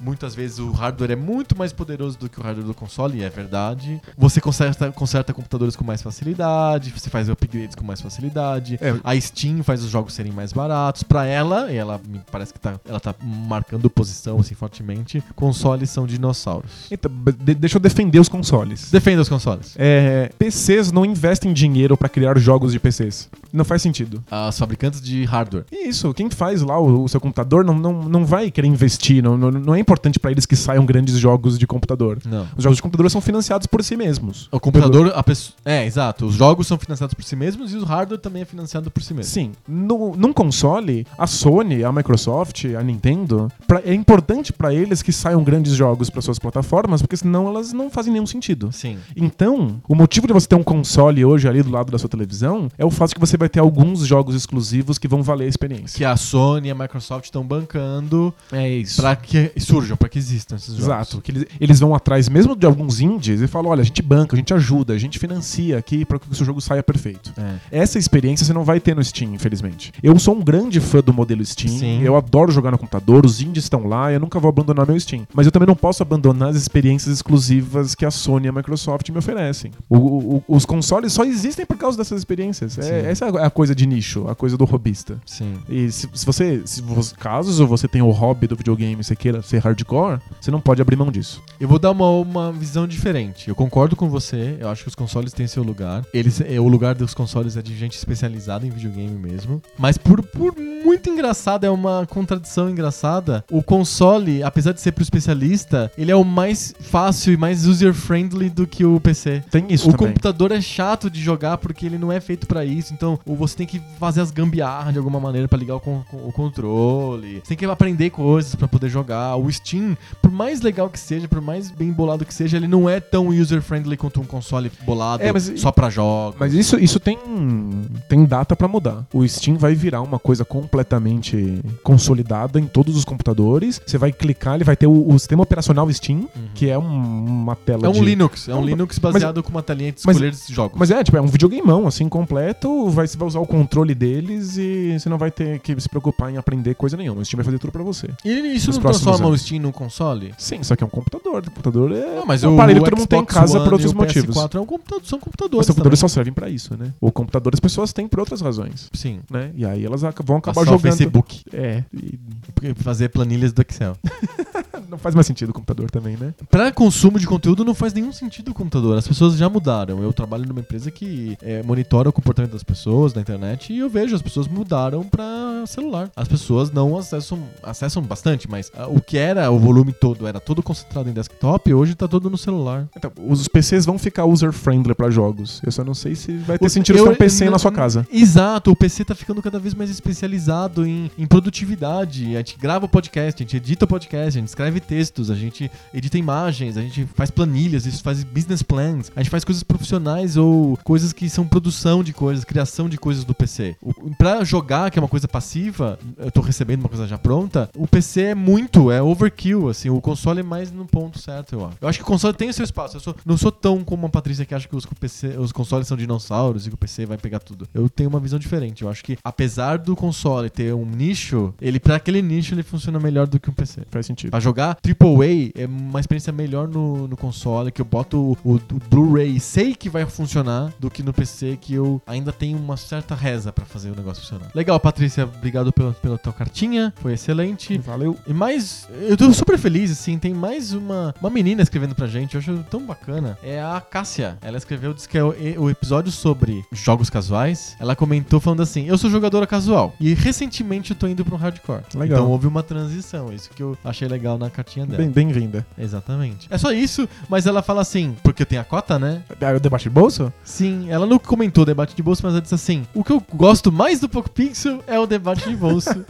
Muitas vezes o hardware é muito mais poderoso do que o hardware do console, e é verdade. Você conserta, conserta computadores com mais facilidade, você faz upgrades com mais facilidade. É. A Steam faz os jogos serem mais baratos. Pra ela, e ela me parece que tá, ela tá marcando posição assim fortemente, consoles são dinossauros. Então, de- deixa eu defender os consoles. Defenda os consoles. É, PCs não investem dinheiro pra criar jogos de PCs. Não faz sentido. As fabricantes de hardware. Isso, quem faz lá o, o seu computador não, não, não vai querer investir. Não, não, não é importante pra eles que saiam grandes jogos de computador. Não. Os jogos de computador são financiados por si mesmos. O computador, a pessoa. É, exato. Os jogos são financiados por si mesmos e o hardware também é financiado por si mesmo. Sim, no, num console, a Sony, a Microsoft, a Nintendo, pra- é importante pra eles que saiam grandes jogos para suas plataformas, porque senão elas não fazem nenhum sentido. Sim. Então, o motivo de você ter um console hoje ali do lado da sua televisão é o fato de que você vai ter alguns jogos exclusivos que vão valer a experiência. Que a Sony e a Microsoft estão bancando é isso. Pra que surjam, pra que existam esses jogos. Exato. Que eles, eles vão atrás mesmo de alguns indies e falam: olha, a gente banca, a gente ajuda, a gente financia aqui para que o seu jogo saia perfeito. É. Essa experiência você não vai ter no Steam, infelizmente. Eu sou um grande fã do modelo Steam. Sim. Eu adoro jogar no computador, os indies estão lá, eu nunca vou abandonar meu Steam. Mas eu também não posso abandonar as experiências exclusivas que a Sony e a Microsoft me oferecem. O- o- os consoles só existem por causa dessas experiências. É, essa é a coisa de nicho, a coisa do hobbyista. Sim. E se, se você, se você, caso você tenha o hobby do videogame e você queira ser hardcore, você não pode abrir mão disso. Eu vou dar uma, uma visão diferente. Eu concordo com você. Eu acho que os consoles têm seu lugar. Eles, é, o lugar dos consoles é de gente especializada em videogame mesmo. Mas por, por muito engraçado, é uma contradição engraçada. O console, apesar de ser pro especialista, ele é o mais fácil e mais user-friendly do que o PC. Tem isso o também. computador é chato de jogar porque ele não é feito pra isso. Então, ou você tem que fazer as gambiarras de alguma maneira pra ligar o, con- o controle. Você tem que aprender coisas pra poder jogar. O Steam, por mais legal que seja, por mais bem bolado que seja, ele não é tão user-friendly quanto um console bolado É, mas- só pra jogos. Mas isso, isso tem, tem data pra mudar. O Steam vai virar uma coisa completamente consolidada em todos os computadores. Você vai clicar, ele vai ter o, o sistema operacional Steam, que é um- uma tela é um de... Linux, é um Não, Linux mas- baseado com uma telinha de mas- escolher jogos. Mas é, tipo, é um videogameão, assim, completo. Vai, você vai usar o controle deles e você não vai ter que se preocupar em aprender coisa nenhuma. O Steam vai fazer tudo pra você. e isso não próximos transforma o. Steam num console? Sim, só que é um computador. O computador é Não, mas um o, aparelho que todo mundo tem em casa One por outros o motivos. PS4 é um computador, são computadores. Os computadores só servem pra isso, né? O computador as pessoas têm por outras razões. Sim. Né? E aí elas vão acabar Passar jogando. Facebook. É, e Fazer planilhas do Excel. não faz mais sentido o computador também, né? Pra consumo de conteúdo não faz nenhum sentido o computador. As pessoas já mudaram. Eu trabalho numa empresa que é, monitora o comportamento das pessoas na internet e eu vejo as pessoas mudaram pra celular. As pessoas não acessam, acessam bastante, mas ah, o que era o volume todo era todo concentrado em desktop, hoje tá todo no celular. Então, os PCs vão ficar user-friendly pra jogos. Eu só não sei se vai ter O- sentido eu- ter um PC não- na sua casa. Exato, o PC tá ficando cada vez mais especializado em, em produtividade. A gente grava o podcast, a gente edita o podcast, a gente escreve textos, a gente edita imagens, a gente faz planilhas, isso faz business plans, a gente faz coisas profissionais ou coisas que são produção de coisas, criação de coisas do PC. O, pra jogar, que é uma coisa passiva, eu tô recebendo uma coisa já pronta, o PC é muito, é overkill, assim, o, console é mais no ponto certo, eu acho. Eu acho que o console tem o seu espaço. Eu sou- não sou tão como a Patrícia que acha que os, PC, os consoles são dinossauros e que o PC vai pegar tudo. Eu tenho uma visão diferente. Eu acho que, apesar do console ter um nicho, ele, pra aquele nicho, ele funciona melhor do que um PC. Faz sentido. Pra jogar AAA é uma experiência melhor no, no console, que eu boto o, o- o Blu-ray e sei que vai funcionar, do que no PC, que eu ainda tenho uma certa reza pra fazer o negócio funcionar. Legal, Patrícia, obrigado pela, pela tua cartinha, foi excelente. Valeu. E mais, eu tô super feliz, assim, tem mais uma, uma menina escrevendo pra gente, eu acho tão bacana. É a Cássia. Ela escreveu, disse que é o, o episódio sobre jogos casuais. Ela comentou falando assim: Eu sou jogadora casual. E recentemente eu tô indo pro hardcore. Legal. Então houve uma transição. Isso que eu achei legal na cartinha dela. Bem- Bem-vinda. Exatamente. É só isso, mas ela fala assim, porque tenho a cota, né? Ah, o debate de bolso? Sim, ela não comentou o debate de bolso, mas ela disse assim: o que eu gosto mais do Poco Pixel é o debate de bolso.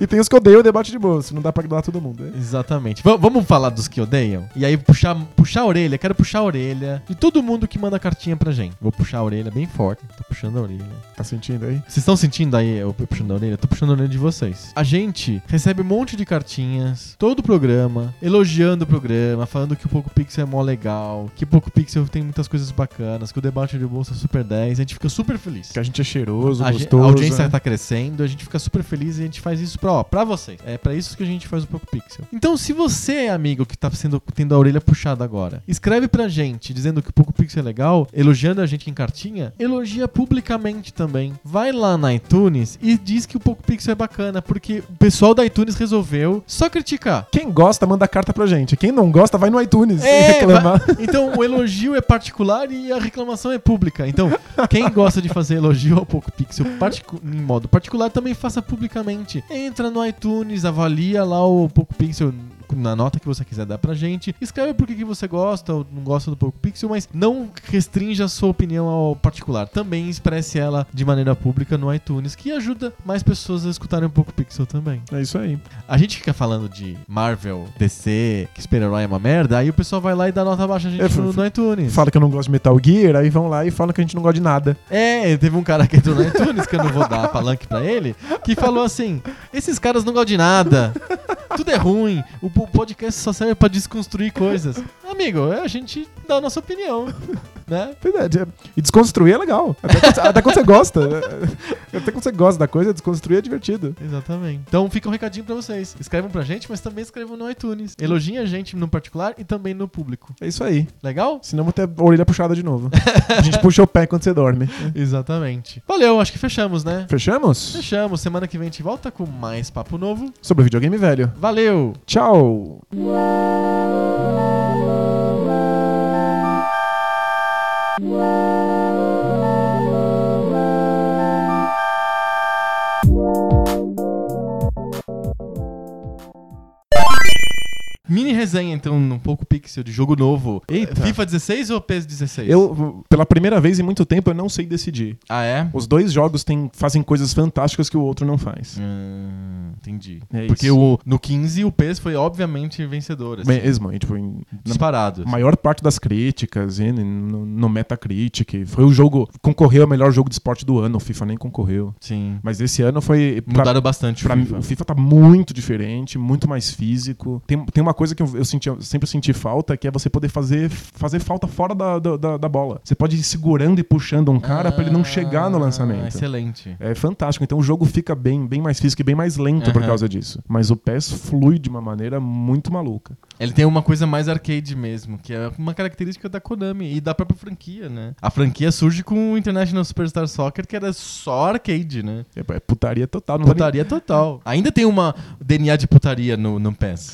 E tem os que odeiam o debate de bolso. Não dá pra agradar todo mundo. né? Exatamente. Va- vamos falar dos que odeiam? E aí puxar, puxar a orelha, quero puxar a orelha de todo mundo que manda cartinha pra gente. Vou puxar a orelha bem forte. Tô puxando a orelha. Tá sentindo aí? Vocês estão sentindo aí eu puxando a orelha? Tô puxando a orelha de vocês. A gente recebe um monte de cartinhas, todo o programa, elogiando o programa, falando que o Poco Pixel é mó legal, que o Poco Pixel tem muitas coisas bacanas, que o debate de bolsa é super 10. A gente fica super feliz. Que a gente é cheiroso, A, gostoso. a audiência né? tá crescendo, a gente fica super feliz e a gente faz isso pra, ó, pra vocês. É pra isso que a gente faz o Poco Pixel. Então, se você é amigo que tá sendo, tendo a orelha puxada agora, escreve pra gente dizendo que o Poco Pixel é legal, elogiando a gente em cartinha, elogia publicamente também. Vai lá na iTunes e diz que o Poco Pixel é bacana, porque o pessoal da iTunes resolveu só criticar. Quem gosta, manda carta pra gente. Quem não gosta, vai no iTunes É, reclamar. vai- então o elogio é particular e a reclamação é pública. Então, quem gosta de fazer elogio ao Poco Pixel particu- em modo particular também faça publicamente. Entra no iTunes, avalia lá o Poco Pixel na nota que você quiser dar pra gente. Escreve por que você gosta ou não gosta do Poco Pixel, mas não restrinja a sua opinião ao particular. Também expresse ela de maneira pública no iTunes, que ajuda mais pessoas a escutarem o Poco Pixel também. É isso aí. A gente fica falando de Marvel, DC, que super-herói é uma merda, aí o pessoal vai lá e dá nota baixa a gente É, no, no iTunes. Fala que eu não gosto de Metal Gear, aí vão lá e falam que a gente não gosta de nada. É, teve um cara que entrou no iTunes, que eu não vou dar palanque pra ele, que falou assim: esses caras não gostam de nada. Tudo é ruim. O podcast só serve pra desconstruir coisas. Amigo, a gente dá a nossa opinião. Né? Verdade. é. E desconstruir é legal. Até quando, até quando você gosta. Até quando você gosta da coisa, desconstruir é divertido. Exatamente. Então fica um recadinho pra vocês. Escrevam pra gente, mas também escrevam no iTunes. Elogiem a gente no particular e também no público. É isso aí. Legal? Senão eu vou ter a orelha puxada de novo. A gente puxa o pé quando você dorme. Exatamente. Valeu, acho que fechamos, né? Fechamos? Fechamos. Semana que vem a gente volta com mais papo novo. Sobre videogame velho. Valeu! Tchau! Mini resenha, então, um pouco pixel de jogo novo. Eita. FIFA 16 ou PES 16? Eu, pela primeira vez em muito tempo, eu não sei decidir. Ah, é? Os dois jogos têm, fazem coisas fantásticas que o outro não faz. Hum, entendi. É Porque isso. o, no 15 o PES foi obviamente vencedor. Assim, Mesmo, e, tipo, em, disparado. maior parte das críticas, e no, no Metacritic, foi o jogo, concorreu ao melhor jogo de esporte do ano, o FIFA nem concorreu. Sim. Mas esse ano foi... pra- Mudaram bastante Pra o FIFA. o FIFA tá muito diferente, muito mais físico. Tem, tem uma coisa que eu, eu, senti, eu sempre senti falta, que é você poder fazer, fazer falta fora da, da, da- bola. Você pode ir segurando e puxando um cara pra ele não chegar no Ah, lançamento. Excelente. É fantástico. Então o jogo fica bem, bem mais físico e bem mais lento por Aham. causa disso. Mas o PES flui de uma maneira muito maluca. Ele tem uma coisa mais arcade mesmo, que é uma característica da Konami e da própria franquia, né? A franquia surge com o International Superstar Soccer, que era só arcade, né? É, é putaria total. Não dá nem- Putaria total. Ainda tem uma DNA de putaria no, no PES.